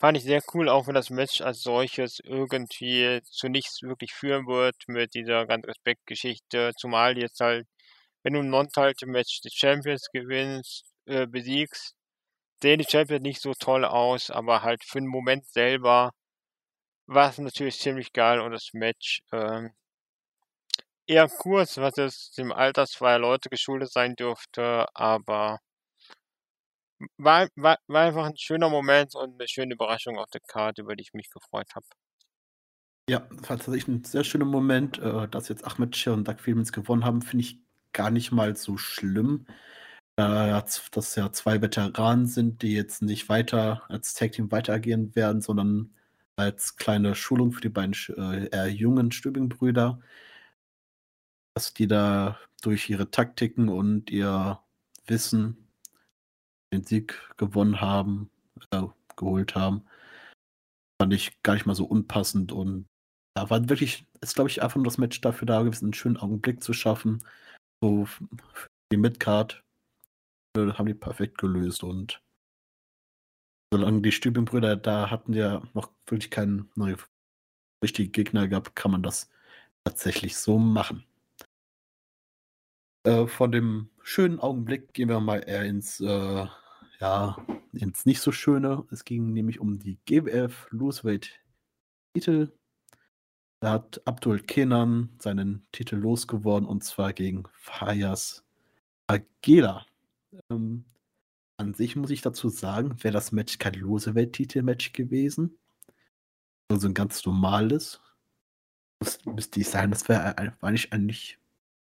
Fand ich sehr cool, auch wenn das Match als solches irgendwie zu nichts wirklich führen wird mit dieser ganz Respektgeschichte, zumal jetzt halt, wenn du ein Non-Title-Match die Champions gewinnst, äh, besiegst, sehen die Champions nicht so toll aus, aber halt für den Moment selber war es natürlich ziemlich geil und das Match ähm, eher kurz, was es dem Alter zweier Leute geschuldet sein dürfte, aber war, war, war einfach ein schöner Moment und eine schöne Überraschung auf der Karte, über die ich mich gefreut habe. Ja, tatsächlich ein sehr schöner Moment, äh, dass jetzt Ahmed Scher und Doug Williams gewonnen haben, finde ich gar nicht mal so schlimm. Äh, dass ja zwei Veteranen sind, die jetzt nicht weiter als Tag Team weiter agieren werden, sondern als kleine Schulung für die beiden äh, jungen Stübing-Brüder, dass die da durch ihre Taktiken und ihr Wissen den Sieg gewonnen haben, äh, geholt haben. Fand ich gar nicht mal so unpassend und da war wirklich, ist glaube ich einfach nur das Match dafür da gewesen, einen schönen Augenblick zu schaffen. So die Midcard äh, haben die perfekt gelöst und solange die Stübing-Brüder da hatten ja noch wirklich keinen neuen richtigen Gegner gehabt, kann man das tatsächlich so machen. Äh, von dem schönen Augenblick gehen wir mal eher ins, äh, ja, ins nicht so schöne. Es ging nämlich um die GWF Looseweight Titel. Da hat Abdul Kenan seinen Titel losgeworden und zwar gegen Fayas Agela. Ähm, an sich muss ich dazu sagen, wäre das Match kein lose Welttitel-Match gewesen. Also ein ganz normales. Müsste ich sagen, das wäre eigentlich ein nicht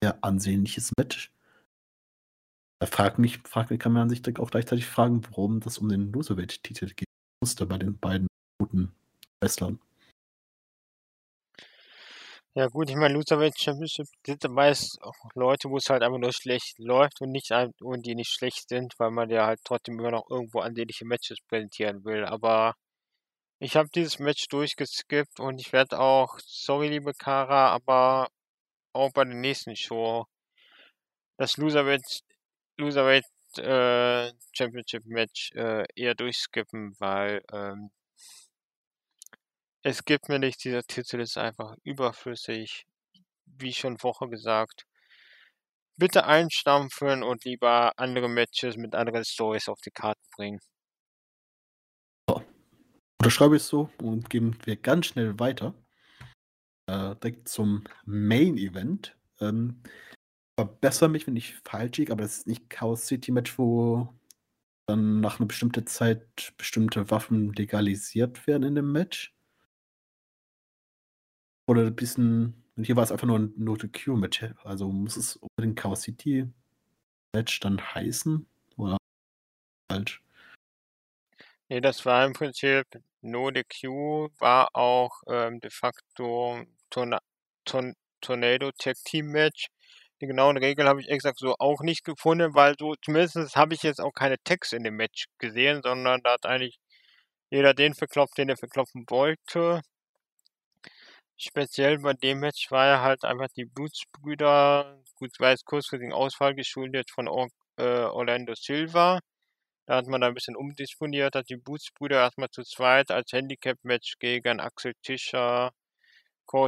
sehr ansehnliches Match. Da fragt mich, mich, kann man sich auch gleichzeitig fragen, warum das um den Loserweight-Titel gehen musste bei den beiden guten Wrestlern. Ja gut, ich meine, Loserweight Championship sind meist auch Leute, wo es halt einfach nur schlecht läuft und nicht und die nicht schlecht sind, weil man ja halt trotzdem immer noch irgendwo ansehnliche Matches präsentieren will. Aber ich habe dieses Match durchgeskippt und ich werde auch, sorry liebe Kara, aber auch bei der nächsten Show das Loserweight, Loserweight äh, Championship Match äh, eher durchskippen, weil ähm, es gibt mir nicht, dieser Titel ist einfach überflüssig, wie schon vorher gesagt. Bitte einstampfen und lieber andere Matches mit anderen Stories auf die Karte bringen. Unterschreibe ich so und gehen wir ganz schnell weiter. Äh, direkt zum Main Event. Ähm, verbessere mich, wenn ich falsch liege, aber das ist nicht Chaos City Match, wo dann nach einer bestimmten Zeit bestimmte Waffen legalisiert werden in dem Match. Oder ein bisschen. Und hier war es einfach nur ein Note Q-Match. Also muss es unbedingt Chaos City Match dann heißen? Oder falsch? Nee, das war im Prinzip No the Q, war auch ähm, de facto Torna Torn Tornado Tag Team Match. Die genauen Regeln habe ich exakt so auch nicht gefunden, weil so zumindest habe ich jetzt auch keine Text in dem Match gesehen, sondern da hat eigentlich jeder den verklopft, den er verklopfen wollte. Speziell bei dem Match war ja halt einfach die Blutsbrüder, gut, jetzt kurzfristigen Ausfall geschuldet von Or äh, Orlando Silva. Da hat man da ein bisschen umdisponiert, dass die Bootsbrüder erstmal zu zweit als Handicap-Match gegen Axel Tischer,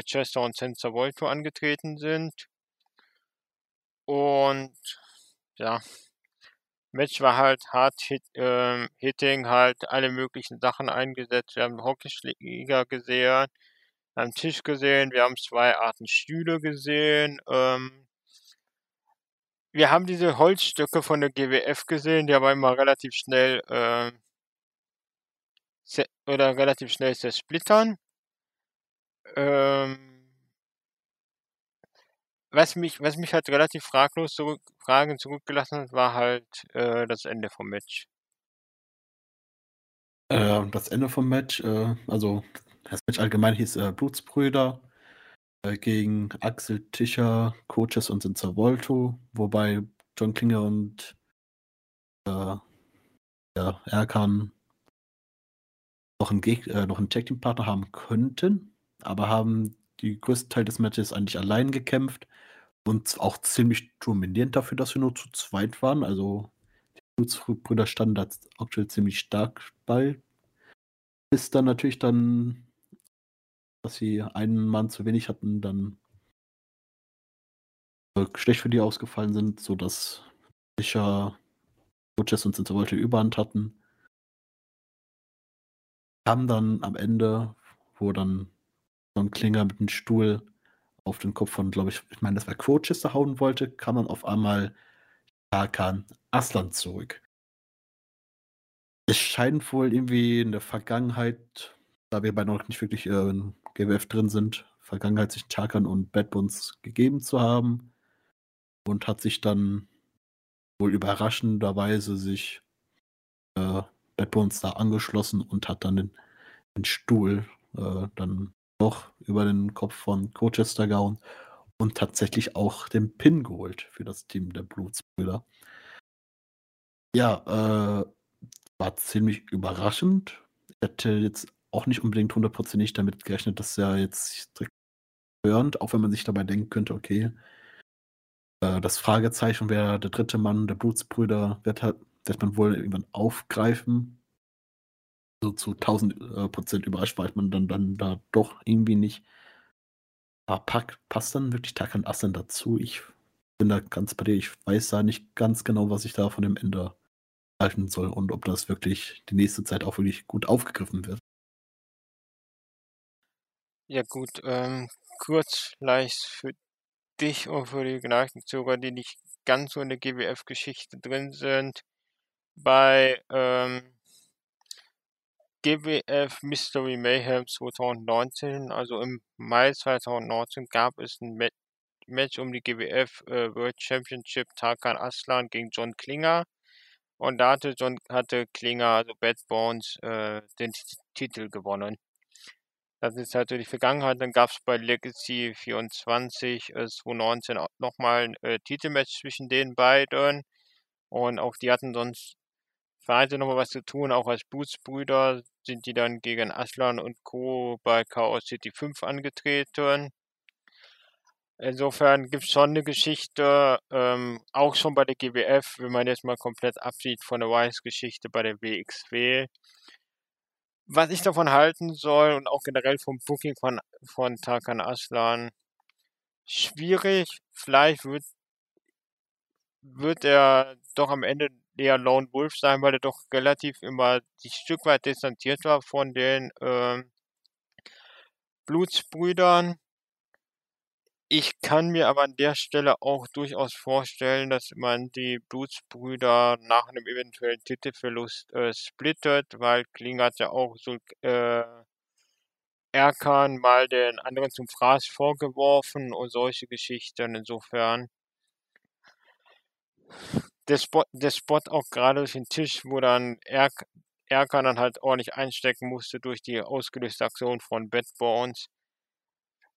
Chester und Senza Volto angetreten sind. Und ja, Match war halt hart hit, äh, hitting, halt alle möglichen Sachen eingesetzt. Wir haben Hockeyschläger gesehen, haben Tisch gesehen, wir haben zwei Arten Stühle gesehen. Ähm, wir haben diese Holzstücke von der GWF gesehen, die aber immer relativ schnell äh, oder relativ schnell zersplittern. Ähm, was mich, was mich halt relativ fraglos zurück, Fragen zurückgelassen hat, war halt äh, das Ende vom Match. Äh, das Ende vom Match, äh, also das Match allgemein hieß äh, Blutsbrüder äh, gegen Axel Tischer, Coaches und Sinzer Volto, wobei John Klinger und äh, ja, Erkan noch einen, Geg äh, noch einen Tag Team Partner haben könnten, aber haben die größten Teil des Matches eigentlich allein gekämpft und auch ziemlich dominierend dafür, dass wir nur zu zweit waren. Also die Blutsbrüder standen da aktuell ziemlich stark bei. Bis dann natürlich dann dass sie einen Mann zu wenig hatten, dann schlecht für die ausgefallen sind, sodass sicher Butches und Sinterwolte Überhand hatten. Kam dann am Ende, wo dann so ein Klinger mit einem Stuhl auf den Kopf von, glaube ich, ich meine, das war Quochester hauen wollte, kam dann auf einmal Tarkan Aslan zurück. Es scheint wohl irgendwie in der Vergangenheit, da wir bei noch nicht wirklich äh, GWF drin sind, Vergangenheit sich Tarkan und Bad Bones gegeben zu haben und hat sich dann wohl überraschenderweise sich äh, Bad Bones da angeschlossen und hat dann den, den Stuhl äh, dann doch über den Kopf von Colchester gehauen und tatsächlich auch den Pin geholt für das Team der Blutsbrüder. Ja, äh, war ziemlich überraschend. Ich hätte jetzt auch nicht unbedingt hundertprozentig damit gerechnet, dass er jetzt direkt hörend, auch wenn man sich dabei denken könnte, okay, äh, das Fragezeichen, wer der dritte Mann der Blutsbrüder wird, hat, wird man wohl irgendwann aufgreifen. So zu 1000 äh, Prozent überrascht war man dann, dann da doch irgendwie nicht. Aber pack, passt dann wirklich Takan Assen dazu? Ich bin da ganz bei dir. Ich weiß da nicht ganz genau, was ich da von dem Ende halten soll und ob das wirklich die nächste Zeit auch wirklich gut aufgegriffen wird. Ja gut, ähm, kurz vielleicht für dich und für die geneigten Zuhörer, die nicht ganz so in der GWF-Geschichte drin sind. Bei ähm, GWF Mystery Mayhem 2019, also im Mai 2019, gab es ein Ma Match um die GWF äh, World Championship Tarkan Aslan gegen John Klinger. Und da hatte, John, hatte Klinger, also Bad Bones, äh, den T Titel gewonnen. Das ist halt so die Vergangenheit. Dann gab es bei Legacy 24 äh, 2019 nochmal ein äh, Titelmatch zwischen den beiden. Und auch die hatten sonst Vereinte nochmal was zu tun. Auch als Bootsbrüder sind die dann gegen Aslan und Co. bei Chaos City 5 angetreten. Insofern gibt es schon eine Geschichte, ähm, auch schon bei der GWF, wenn man jetzt mal komplett absieht von der Wise-Geschichte bei der WXW. Was ich davon halten soll und auch generell vom Booking von, von Tarkan Aslan, schwierig. Vielleicht wird, wird er doch am Ende eher Lone Wolf sein, weil er doch relativ immer ein Stück weit distanziert war von den ähm, Blutsbrüdern. Ich kann mir aber an der Stelle auch durchaus vorstellen, dass man die Blutsbrüder nach einem eventuellen Titelverlust äh, splittet, weil Kling hat ja auch so äh, Erkan mal den anderen zum Fraß vorgeworfen und solche Geschichten. Insofern der Spot, der Spot auch gerade durch den Tisch, wo dann er Erkan dann halt ordentlich einstecken musste durch die ausgelöste Aktion von Bad Bones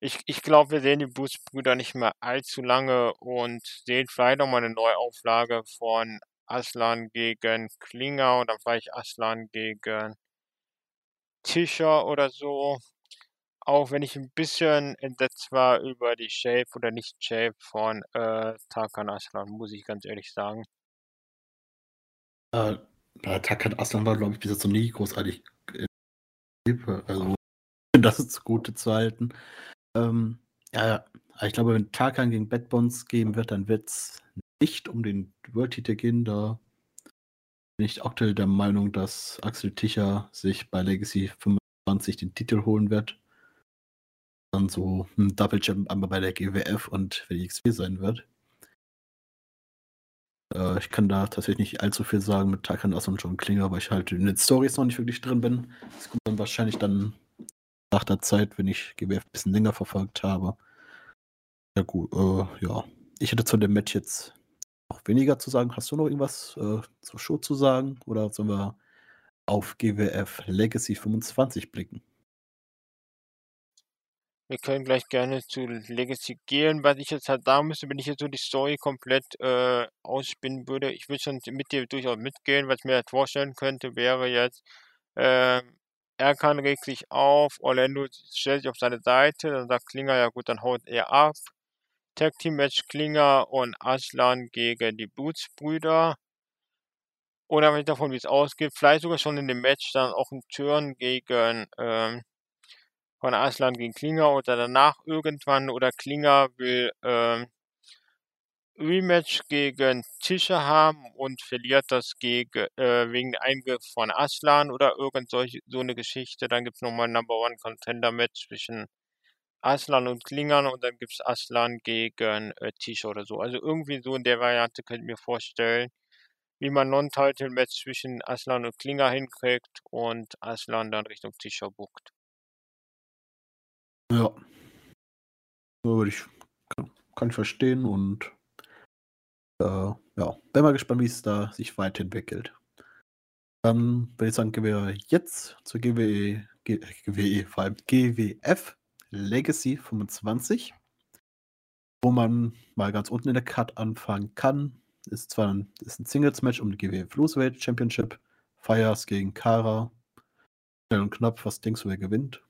ich, ich glaube, wir sehen die Blues-Brüder nicht mehr allzu lange und sehen vielleicht nochmal eine Neuauflage von Aslan gegen Klinger dann vielleicht Aslan gegen Tischer oder so. Auch wenn ich ein bisschen entsetzt war über die Shape oder Nicht-Shape von äh, Tarkan Aslan, muss ich ganz ehrlich sagen. Äh, Tarkan Aslan war, glaube ich, bis jetzt noch nie großartig. Äh, also, das ist zugute zu halten. Ähm, ja, ich glaube, wenn Tarkan gegen Bad Bones gehen wird, dann wird es nicht um den World-Titel gehen. Da bin ich aktuell der Meinung, dass Axel Ticher sich bei Legacy 25 den Titel holen wird. Dann so ein Double Champ einmal bei der GWF und für die XP sein wird. Äh, ich kann da tatsächlich nicht allzu viel sagen mit Tarkan Ass und John Klinger, weil ich halt in den Stories noch nicht wirklich drin bin. Das kommt dann wahrscheinlich dann nach der Zeit, wenn ich GWF ein bisschen länger verfolgt habe. Ja gut, äh, ja. Ich hätte zu dem Match jetzt noch weniger zu sagen. Hast du noch irgendwas äh, zur Show zu sagen? Oder sollen wir auf GWF Legacy 25 blicken? Wir können gleich gerne zu Legacy gehen. Was ich jetzt halt sagen müsste, wenn ich jetzt so die Story komplett äh, ausspinnen würde, ich würde schon mit dir durchaus mitgehen. Was ich mir halt vorstellen könnte, wäre jetzt, äh, Erkan regt sich auf, Orlando stellt sich auf seine Seite, dann sagt Klinger, ja gut, dann haut er ab. Tag Team Match Klinger und Aslan gegen die Blutsbrüder. Unabhängig davon, wie es ausgeht, vielleicht sogar schon in dem Match dann auch ein Turn gegen ähm, von Aslan gegen Klinger oder danach irgendwann oder Klinger will ähm, Rematch gegen Tischer haben und verliert das gegen, äh, wegen Eingriff von Aslan oder irgend solche, so eine Geschichte. Dann gibt es nochmal ein Number One Contender Match zwischen Aslan und Klingern und dann gibt es Aslan gegen äh, Tischer oder so. Also irgendwie so in der Variante könnt ihr mir vorstellen, wie man Non-Title-Match zwischen Aslan und Klinger hinkriegt und Aslan dann Richtung Tischer buckt. Ja. Würde ich, kann, kann ich verstehen und äh, ja, bin mal gespannt, wie es da sich weiterentwickelt. Dann würde ich sagen, gehen wir jetzt zur GWE, GWE, vor allem GWF Legacy 25, wo man mal ganz unten in der Cut anfangen kann. Ist zwar ein, ist ein Singles-Match um die GWF Cruiserweight Championship. Fires gegen Kara. Schnell und knapp, was denkst du, wer gewinnt?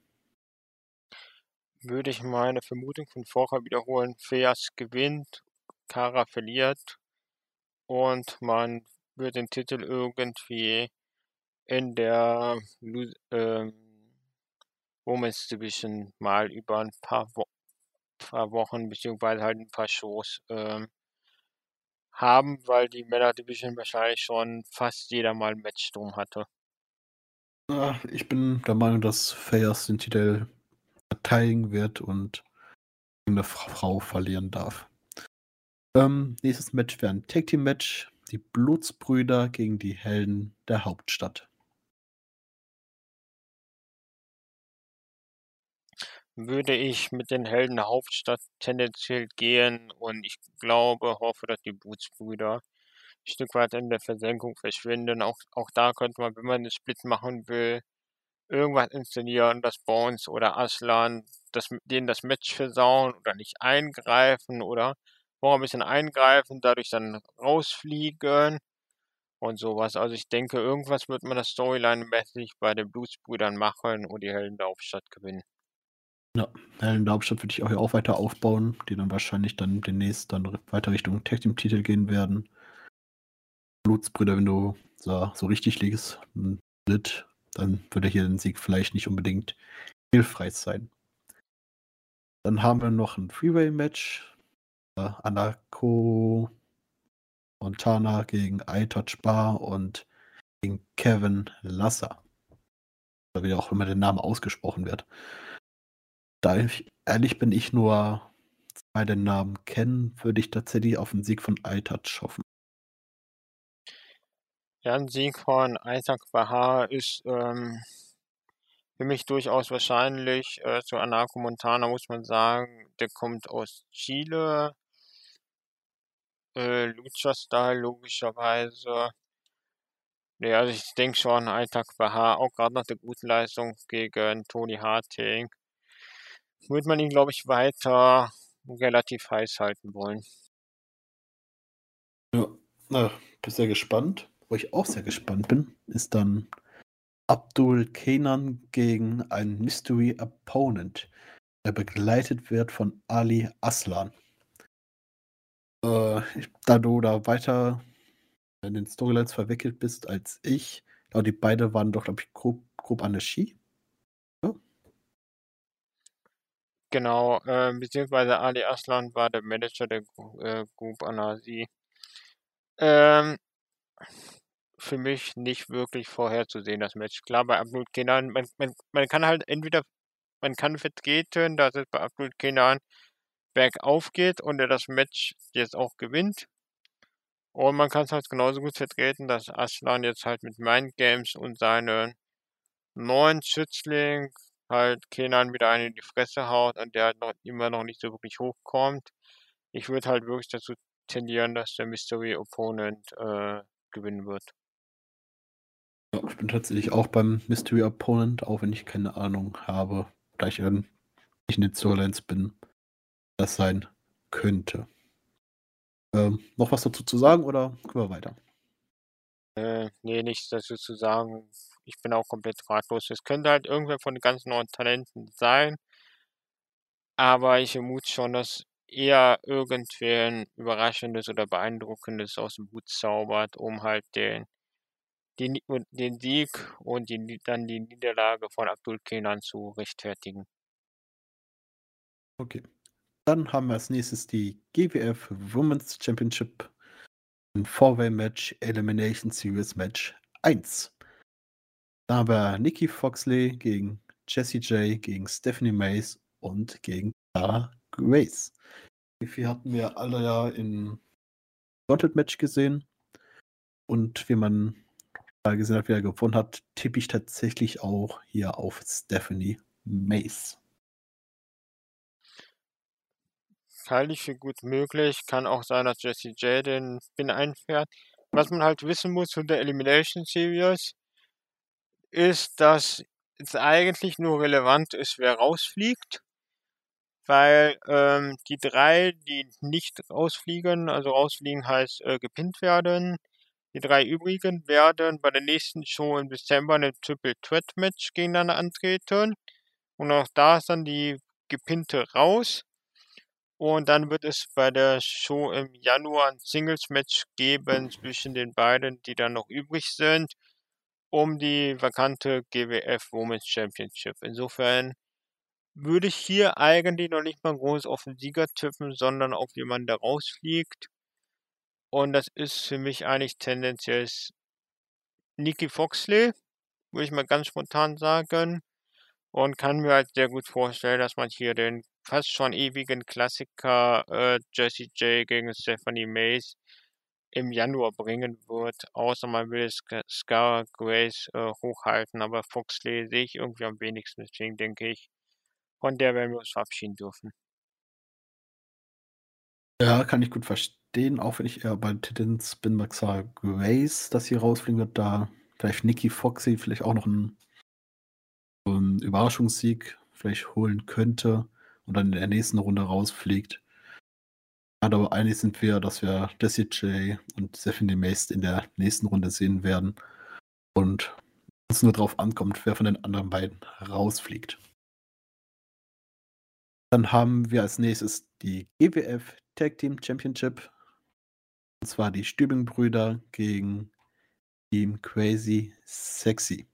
Würde ich meine Vermutung von vorher wiederholen. Fires gewinnt, Kara verliert und man wird den Titel irgendwie in der ähm, Women's Division mal über ein paar, Wo paar Wochen beziehungsweise halt ein paar Shows ähm, haben, weil die Männer Division wahrscheinlich schon fast jeder mal ein Match drum hatte. Ja, ich bin der Meinung, dass Fayers den Titel verteidigen wird und eine Frau verlieren darf. Ähm, nächstes Match wäre ein Tag Team Match. Die Blutsbrüder gegen die Helden der Hauptstadt. Würde ich mit den Helden der Hauptstadt tendenziell gehen und ich glaube, hoffe, dass die Blutsbrüder ein Stück weit in der Versenkung verschwinden. Auch, auch da könnte man, wenn man einen Split machen will, irgendwas inszenieren, dass Bones oder Aslan das, denen das Match versauen oder nicht eingreifen oder noch ein bisschen eingreifen, dadurch dann rausfliegen und sowas. Also ich denke, irgendwas wird man das Storyline-mäßig bei den Bluesbrüdern machen und die Helden der Hauptstadt gewinnen. Ja, Helden der Hauptstadt würde ich auch, auch weiter aufbauen, die dann wahrscheinlich dann demnächst dann weiter Richtung Tag Team Titel gehen werden. Blutsbrüder, wenn du so, so richtig liegst, Split, dann würde hier ein Sieg vielleicht nicht unbedingt hilfreich sein. Dann haben wir noch ein Freeway-Match äh, Montana gegen iTouch Bar und gegen Kevin Lasser. Oder wie auch immer der Name ausgesprochen wird. Da ich ehrlich bin, ich nur zwei den Namen kennen, würde ich tatsächlich auf den Sieg von iTouch hoffen. Ja, ein Sieg von Isaac Bahar ist ähm, für mich durchaus wahrscheinlich. Äh, zu Anako Montana muss man sagen, der kommt aus Chile, äh, Lucha-Style logischerweise. Nee, also ich denke schon, Alltag Bahar, auch gerade nach der guten Leistung gegen Tony Harting, wird man ihn, glaube ich, weiter relativ heiß halten wollen. Ja, na, bin sehr gespannt. Wo ich auch sehr gespannt bin, ist dann Abdul Kenan gegen einen Mystery Opponent, der begleitet wird von Ali Aslan. Äh, da du da weiter in den Storylines verwickelt bist als ich, glaube die beide waren doch, glaube ich, grob, grob an der Ski. Ja? Genau, äh, beziehungsweise Ali Aslan war der Manager der äh, Group Anasi. Ähm, für mich nicht wirklich vorherzusehen, das Match. Klar, bei Abdul Kenan, man, man, man kann halt entweder, man kann vertreten, dass es bei Abdul Kenan bergauf geht und er das Match jetzt auch gewinnt. Und man kann es halt genauso gut vertreten, dass Aslan jetzt halt mit Mind Games und seinen neuen Schützling halt Kenan wieder einen in die Fresse haut und der halt noch immer noch nicht so wirklich hochkommt. Ich würde halt wirklich dazu tendieren, dass der Mystery Opponent äh, gewinnen wird. Ich bin tatsächlich auch beim Mystery Opponent, auch wenn ich keine Ahnung habe, da ich in den Storylines bin das sein könnte. Ähm, noch was dazu zu sagen oder können wir weiter? Äh, nee, nichts dazu zu sagen. Ich bin auch komplett ratlos. Es könnte halt irgendwer von den ganz neuen Talenten sein. Aber ich vermute schon, dass eher irgendwer Überraschendes oder Beeindruckendes aus dem Hut zaubert, um halt den, den, den Sieg und die, dann die Niederlage von Abdul Kenan zu rechtfertigen. Okay. Dann haben wir als nächstes die GWF Women's Championship ein Four-Way-Match Elimination Series Match 1. Da haben wir Nikki Foxley gegen Jessie J, gegen Stephanie Mays und gegen Sarah Grace. Die vier hatten wir alle ja im Gauntlet Match gesehen. Und wie man gesehen hat, wer gewonnen hat, tippe ich tatsächlich auch hier auf Stephanie Mays. halte ich für gut möglich. Kann auch sein, dass Jesse J den Spin einfährt. Was man halt wissen muss von der Elimination Series, ist, dass es eigentlich nur relevant ist, wer rausfliegt. Weil ähm, die drei, die nicht rausfliegen, also rausfliegen heißt äh, gepinnt werden, die drei übrigen werden bei der nächsten Show im Dezember eine Triple Threat Match gegeneinander antreten. Und auch da ist dann die gepinnte raus. Und dann wird es bei der Show im Januar ein Singles-Match geben zwischen den beiden, die dann noch übrig sind, um die vakante GWF Women's Championship. Insofern würde ich hier eigentlich noch nicht mal groß auf den Sieger tippen, sondern auf jemanden, der rausfliegt. Und das ist für mich eigentlich tendenziell Nikki Foxley, würde ich mal ganz spontan sagen. Und kann mir halt sehr gut vorstellen, dass man hier den fast schon ewigen Klassiker äh, Jessie J gegen Stephanie Mays im Januar bringen wird, außer man will Scar Grace äh, hochhalten, aber Foxley sehe ich irgendwie am wenigsten, deswegen denke ich, von der werden wir uns verabschieden dürfen. Ja, kann ich gut verstehen, auch wenn ich eher bei Titans bin, Scar Grace, dass sie rausfliegen wird, da vielleicht Nikki Foxy vielleicht auch noch einen, einen Überraschungssieg vielleicht holen könnte und dann in der nächsten Runde rausfliegt. Aber einig sind wir, dass wir Jessie J und Stephanie Mace in der nächsten Runde sehen werden. Und es nur darauf ankommt, wer von den anderen beiden rausfliegt. Dann haben wir als nächstes die GWF Tag Team Championship. Und zwar die Stübing-Brüder gegen Team Crazy Sexy.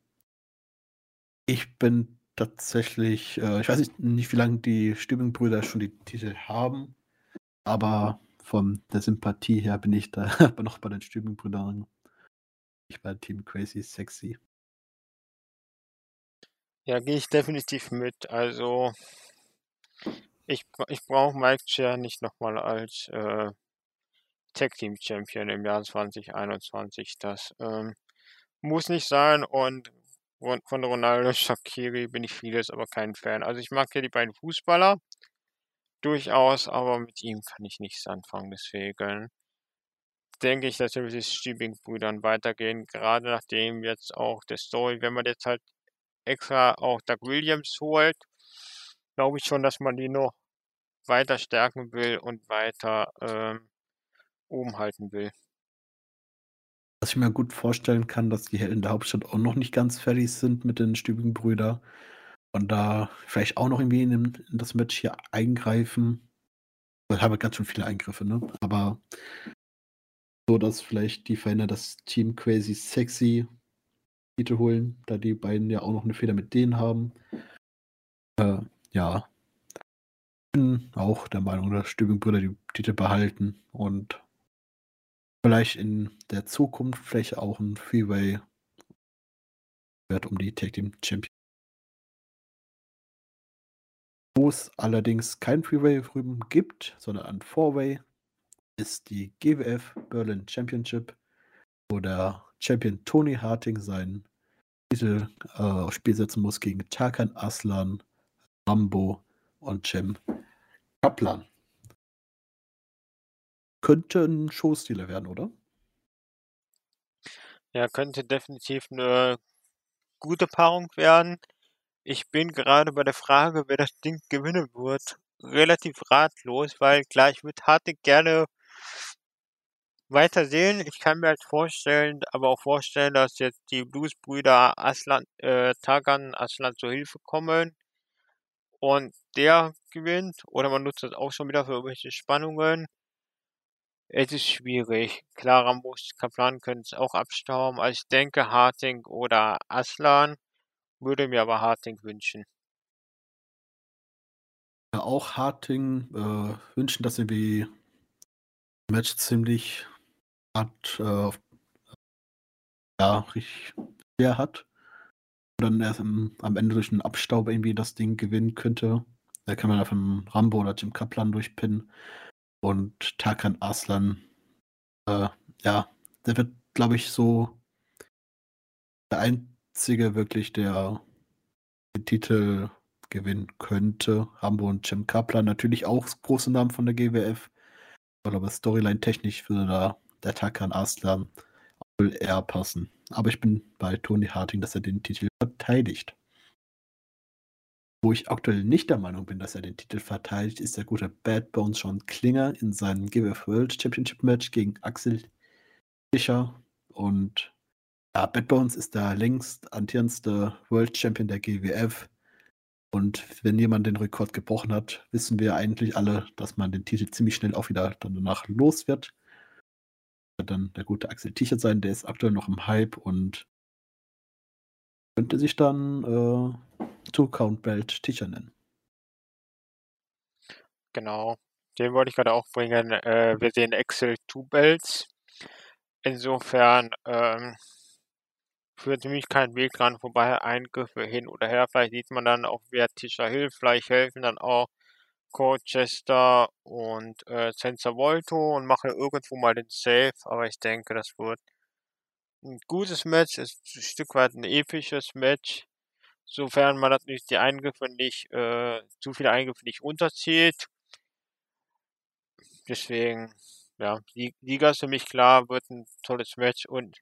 Ich bin tatsächlich, äh, ich weiß nicht, nicht wie lange die Stübing-Brüder schon die Titel haben. Aber von der Sympathie her bin ich da aber noch bei den Stübenbrüdern. Ich bei Team Crazy Sexy. Ja, gehe ich definitiv mit. Also, ich, ich brauche Mike Chair nicht nochmal als äh, Tag Team Champion im Jahr 2021. Das ähm, muss nicht sein. Und von Ronaldo Shakiri bin ich vieles, aber kein Fan. Also, ich mag ja die beiden Fußballer durchaus, aber mit ihm kann ich nichts anfangen. Deswegen denke ich, dass wir mit den Stiebing-Brüdern weitergehen, gerade nachdem jetzt auch der Story, wenn man jetzt halt extra auch Doug Williams holt, glaube ich schon, dass man die noch weiter stärken will und weiter ähm, oben halten will. Was ich mir gut vorstellen kann, dass die Helden der Hauptstadt auch noch nicht ganz fertig sind mit den Stübigen Brüdern und da vielleicht auch noch irgendwie in, in das Match hier eingreifen. Ich habe ganz schön viele Eingriffe, ne? Aber so, dass vielleicht die Feinde das Team Crazy Sexy Titel holen, da die beiden ja auch noch eine Feder mit denen haben. Äh, ja. Ich bin auch der Meinung, dass Stübing-Brüder die Titel behalten und vielleicht in der Zukunft vielleicht auch ein Freeway wird um die Tag Team Champion wo es allerdings kein Freeway drüben gibt, sondern ein Four-Way, ist die GWF Berlin Championship, wo der Champion Tony Harting seinen Titel äh, aufs Spiel setzen muss gegen Tarkan Aslan, Rambo und Cem Kaplan. Könnte ein Showstealer werden, oder? Ja, könnte definitiv eine gute Paarung werden. Ich bin gerade bei der Frage, wer das Ding gewinnen wird, relativ ratlos, weil klar, ich Hartig gerne weiter sehen. Ich kann mir halt vorstellen, aber auch vorstellen, dass jetzt die Bluesbrüder Aslan, äh, Tagan Aslan zur Hilfe kommen und der gewinnt. Oder man nutzt das auch schon wieder für irgendwelche Spannungen. Es ist schwierig. Klar, Ramos Kaplan können es auch abstauben. Also ich denke Harting oder Aslan. Würde mir aber Harting wünschen. Ja, auch Harting äh, wünschen, dass er wie Match ziemlich hart äh, ja, richtig schwer hat. Und dann erst am, am Ende durch einen Abstaub irgendwie das Ding gewinnen könnte. Da kann man von Rambo oder Jim Kaplan durchpinnen. Und Tarkan Aslan, äh, ja, der wird, glaube ich, so der ein, einzige wirklich, der den Titel gewinnen könnte. Rambo und Jim Kaplan natürlich auch große Namen von der GWF. Aber Storyline-technisch würde da der Takan Aslan wohl eher passen. Aber ich bin bei Tony Harting, dass er den Titel verteidigt. Wo ich aktuell nicht der Meinung bin, dass er den Titel verteidigt, ist der gute Bad Bones Sean Klinger in seinem GWF World Championship Match gegen Axel Fischer. Und ja, Bad Bones ist der längst amtierendste World Champion der GWF. Und wenn jemand den Rekord gebrochen hat, wissen wir eigentlich alle, dass man den Titel ziemlich schnell auch wieder dann danach los wird. Dann der gute Axel Tichert sein, der ist aktuell noch im Hype und könnte sich dann äh, Two Count Belt Ticher nennen. Genau. Den wollte ich gerade auch bringen. Äh, wir sehen Excel Two Belts. Insofern ähm, führt nämlich kein Weg dran vorbei, Eingriffe hin oder her. Vielleicht sieht man dann auch, wer Tischer hilft. Vielleicht helfen dann auch Colchester und äh, Senza Volto und machen irgendwo mal den Save. Aber ich denke, das wird ein gutes Match, ist ein Stück weit ein episches Match. Sofern man natürlich die Eingriffe nicht, äh, zu viele Eingriffe nicht runterzieht. Deswegen, ja, die Liga ist für mich klar, wird ein tolles Match und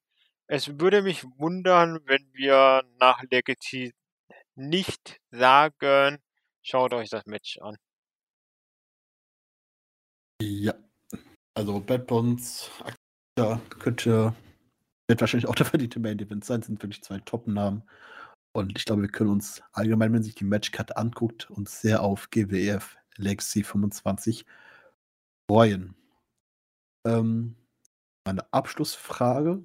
es würde mich wundern, wenn wir nach Legacy nicht sagen, schaut euch das Match an. Ja, also Bad Bonds, könnte, wird wahrscheinlich auch der verdiente Main Event sein, sind wirklich zwei Top-Namen. Und ich glaube, wir können uns allgemein, wenn sich die Matchcard anguckt, uns sehr auf GWF Legacy 25 freuen. Ähm, meine Abschlussfrage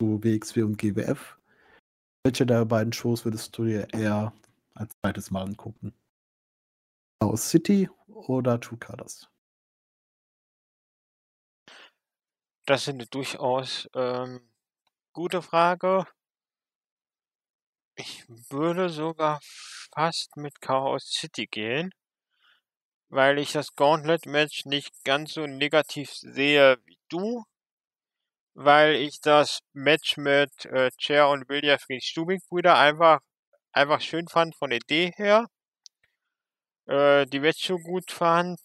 zu WXW und GWF. Welche der beiden Shows würdest du dir eher als zweites Mal angucken? Chaos City oder Two Colors? Das ist eine durchaus ähm, gute Frage. Ich würde sogar fast mit Chaos City gehen weil ich das Gauntlet-Match nicht ganz so negativ sehe wie du, weil ich das Match mit äh, Chair und William Fried Stubing-Brüder einfach, einfach schön fand von der Idee her, äh, die Match gut fand.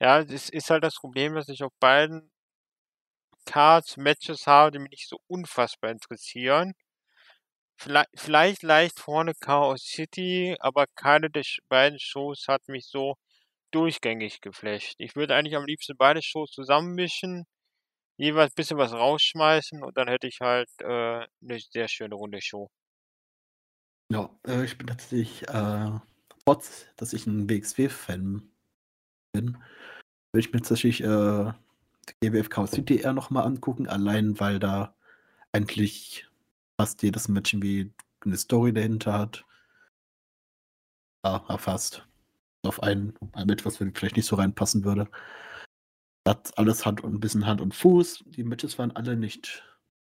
Ja, das ist halt das Problem, dass ich auf beiden Cards Matches habe, die mich nicht so unfassbar interessieren. Vielleicht, vielleicht leicht vorne Chaos City, aber keine der beiden Shows hat mich so durchgängig geflasht. Ich würde eigentlich am liebsten beide Shows zusammenmischen, jeweils ein bisschen was rausschmeißen und dann hätte ich halt äh, eine sehr schöne runde Show. Ja, äh, ich bin tatsächlich, äh, trotz dass ich ein WXW-Fan bin, würde ich mir tatsächlich äh, GWF Chaos City eher nochmal angucken, allein weil da eigentlich fast jedes Match irgendwie eine Story dahinter hat. Ja, fast. Auf ein, ein Match, was vielleicht nicht so reinpassen würde. Hat alles und ein bisschen Hand und Fuß. Die Matches waren alle nicht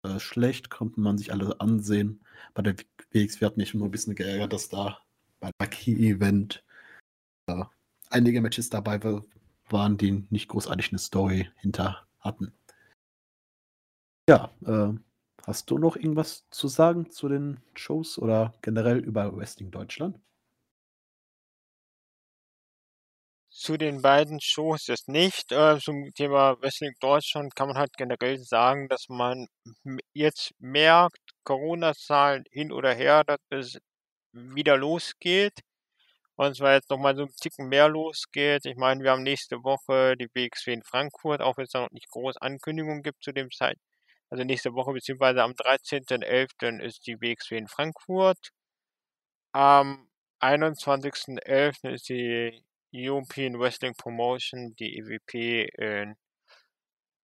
äh, schlecht, konnten man sich alle ansehen. Bei der WXW hat mich nur ein bisschen geärgert, dass da bei der Key-Event äh, einige Matches dabei waren, die nicht großartig eine Story hinter hatten. Ja, äh, Hast du noch irgendwas zu sagen zu den Shows oder generell über Wrestling Deutschland? Zu den beiden Shows jetzt nicht. Äh, zum Thema Wrestling Deutschland kann man halt generell sagen, dass man jetzt merkt, Corona-Zahlen hin oder her, dass es wieder losgeht. Und zwar jetzt nochmal so ein Ticken mehr losgeht. Ich meine, wir haben nächste Woche die WXW in Frankfurt, auch wenn es da noch nicht groß Ankündigungen gibt zu dem Zeit, also nächste Woche, beziehungsweise am 13.11. ist die WXW in Frankfurt. Am 21.11. ist die European Wrestling Promotion, die EWP in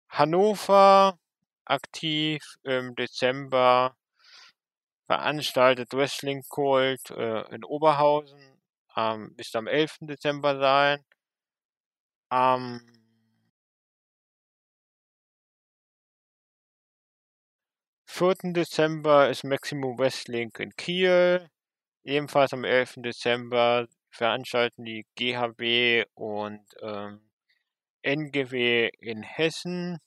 Hannover aktiv. Im Dezember veranstaltet Wrestling Cult äh, in Oberhausen. Ähm, müsste am 11. Dezember sein. Am 4. Dezember ist Maximum Wrestling in Kiel. Ebenfalls am 11. Dezember veranstalten die GHW und ähm, NGW in Hessen.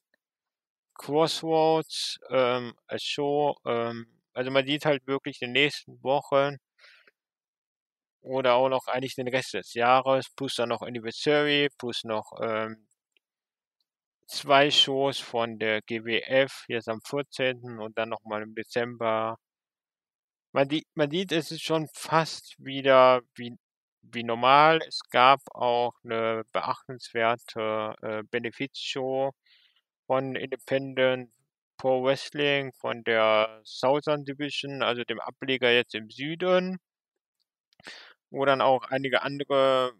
Crossroads ähm, als Show. Ähm, also man sieht halt wirklich in den nächsten Wochen oder auch noch eigentlich den Rest des Jahres, plus dann noch Anniversary, plus noch ähm, zwei Shows von der GWF, jetzt am 14. und dann nochmal im Dezember. Man, die, man sieht, es ist schon fast wieder wie, wie normal. Es gab auch eine beachtenswerte äh, Benefizshow von Independent Pro Wrestling von der Southern Division, also dem Ableger jetzt im Süden, wo dann auch einige andere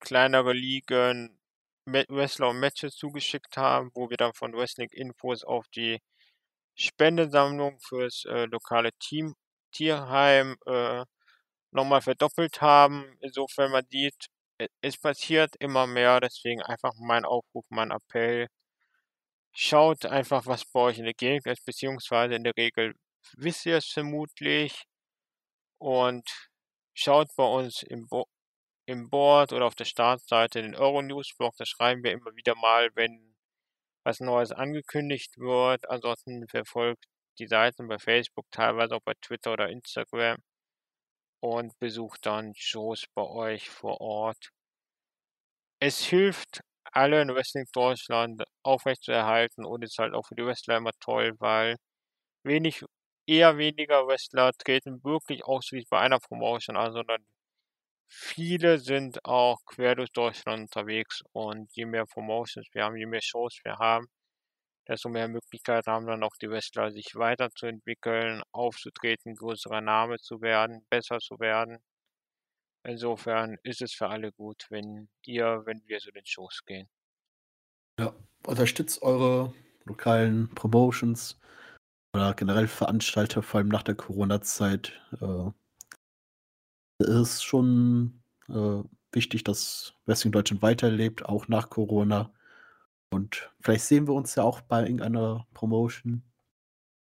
kleinere Ligen Wrestler und Matches zugeschickt haben, wo wir dann von Wrestling Infos auf die Spendensammlung fürs äh, lokale Team Tierheim äh, nochmal verdoppelt haben. Insofern man sieht, es passiert immer mehr, deswegen einfach mein Aufruf, mein Appell. Schaut einfach, was bei euch in der Gegend ist, beziehungsweise in der Regel wisst ihr es vermutlich. Und schaut bei uns im, Bo im Board oder auf der Startseite den Euronews-Blog, da schreiben wir immer wieder mal, wenn was Neues angekündigt wird. Ansonsten verfolgt die Seiten bei Facebook, teilweise auch bei Twitter oder Instagram und besucht dann Shows bei euch vor Ort. Es hilft allen Wrestling Deutschland aufrechtzuerhalten und ist halt auch für die Wrestler immer toll, weil wenig, eher weniger Wrestler treten wirklich ausschließlich bei einer Promotion an, sondern viele sind auch quer durch Deutschland unterwegs und je mehr Promotions wir haben, je mehr Shows wir haben, desto mehr Möglichkeiten haben dann auch die Wrestler, sich weiterzuentwickeln, aufzutreten, größerer Name zu werden, besser zu werden. Insofern ist es für alle gut, wenn ihr, wenn wir zu den Shows gehen. Ja, unterstützt eure lokalen Promotions oder generell Veranstalter, vor allem nach der Corona-Zeit. Äh, ist schon äh, wichtig, dass Wrestling Deutschland weiterlebt, auch nach Corona. Und vielleicht sehen wir uns ja auch bei irgendeiner Promotion.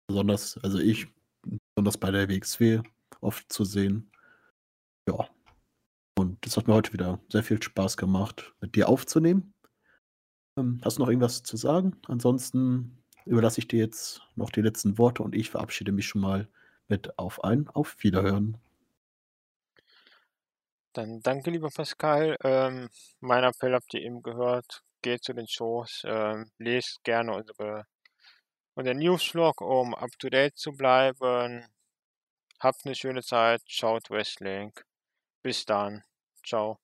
Besonders, also ich, besonders bei der WXW oft zu sehen. Ja. Und das hat mir heute wieder sehr viel Spaß gemacht, mit dir aufzunehmen. Ähm, hast du noch irgendwas zu sagen? Ansonsten überlasse ich dir jetzt noch die letzten Worte und ich verabschiede mich schon mal mit auf ein Auf Wiederhören. Dann danke, lieber Pascal. Ähm, mein Appell habt ihr eben gehört geht zu den Shows, ähm, lest gerne unsere, unseren Newsvlog, um up to date zu bleiben. Habt eine schöne Zeit, schaut Wrestling. Bis dann. Ciao.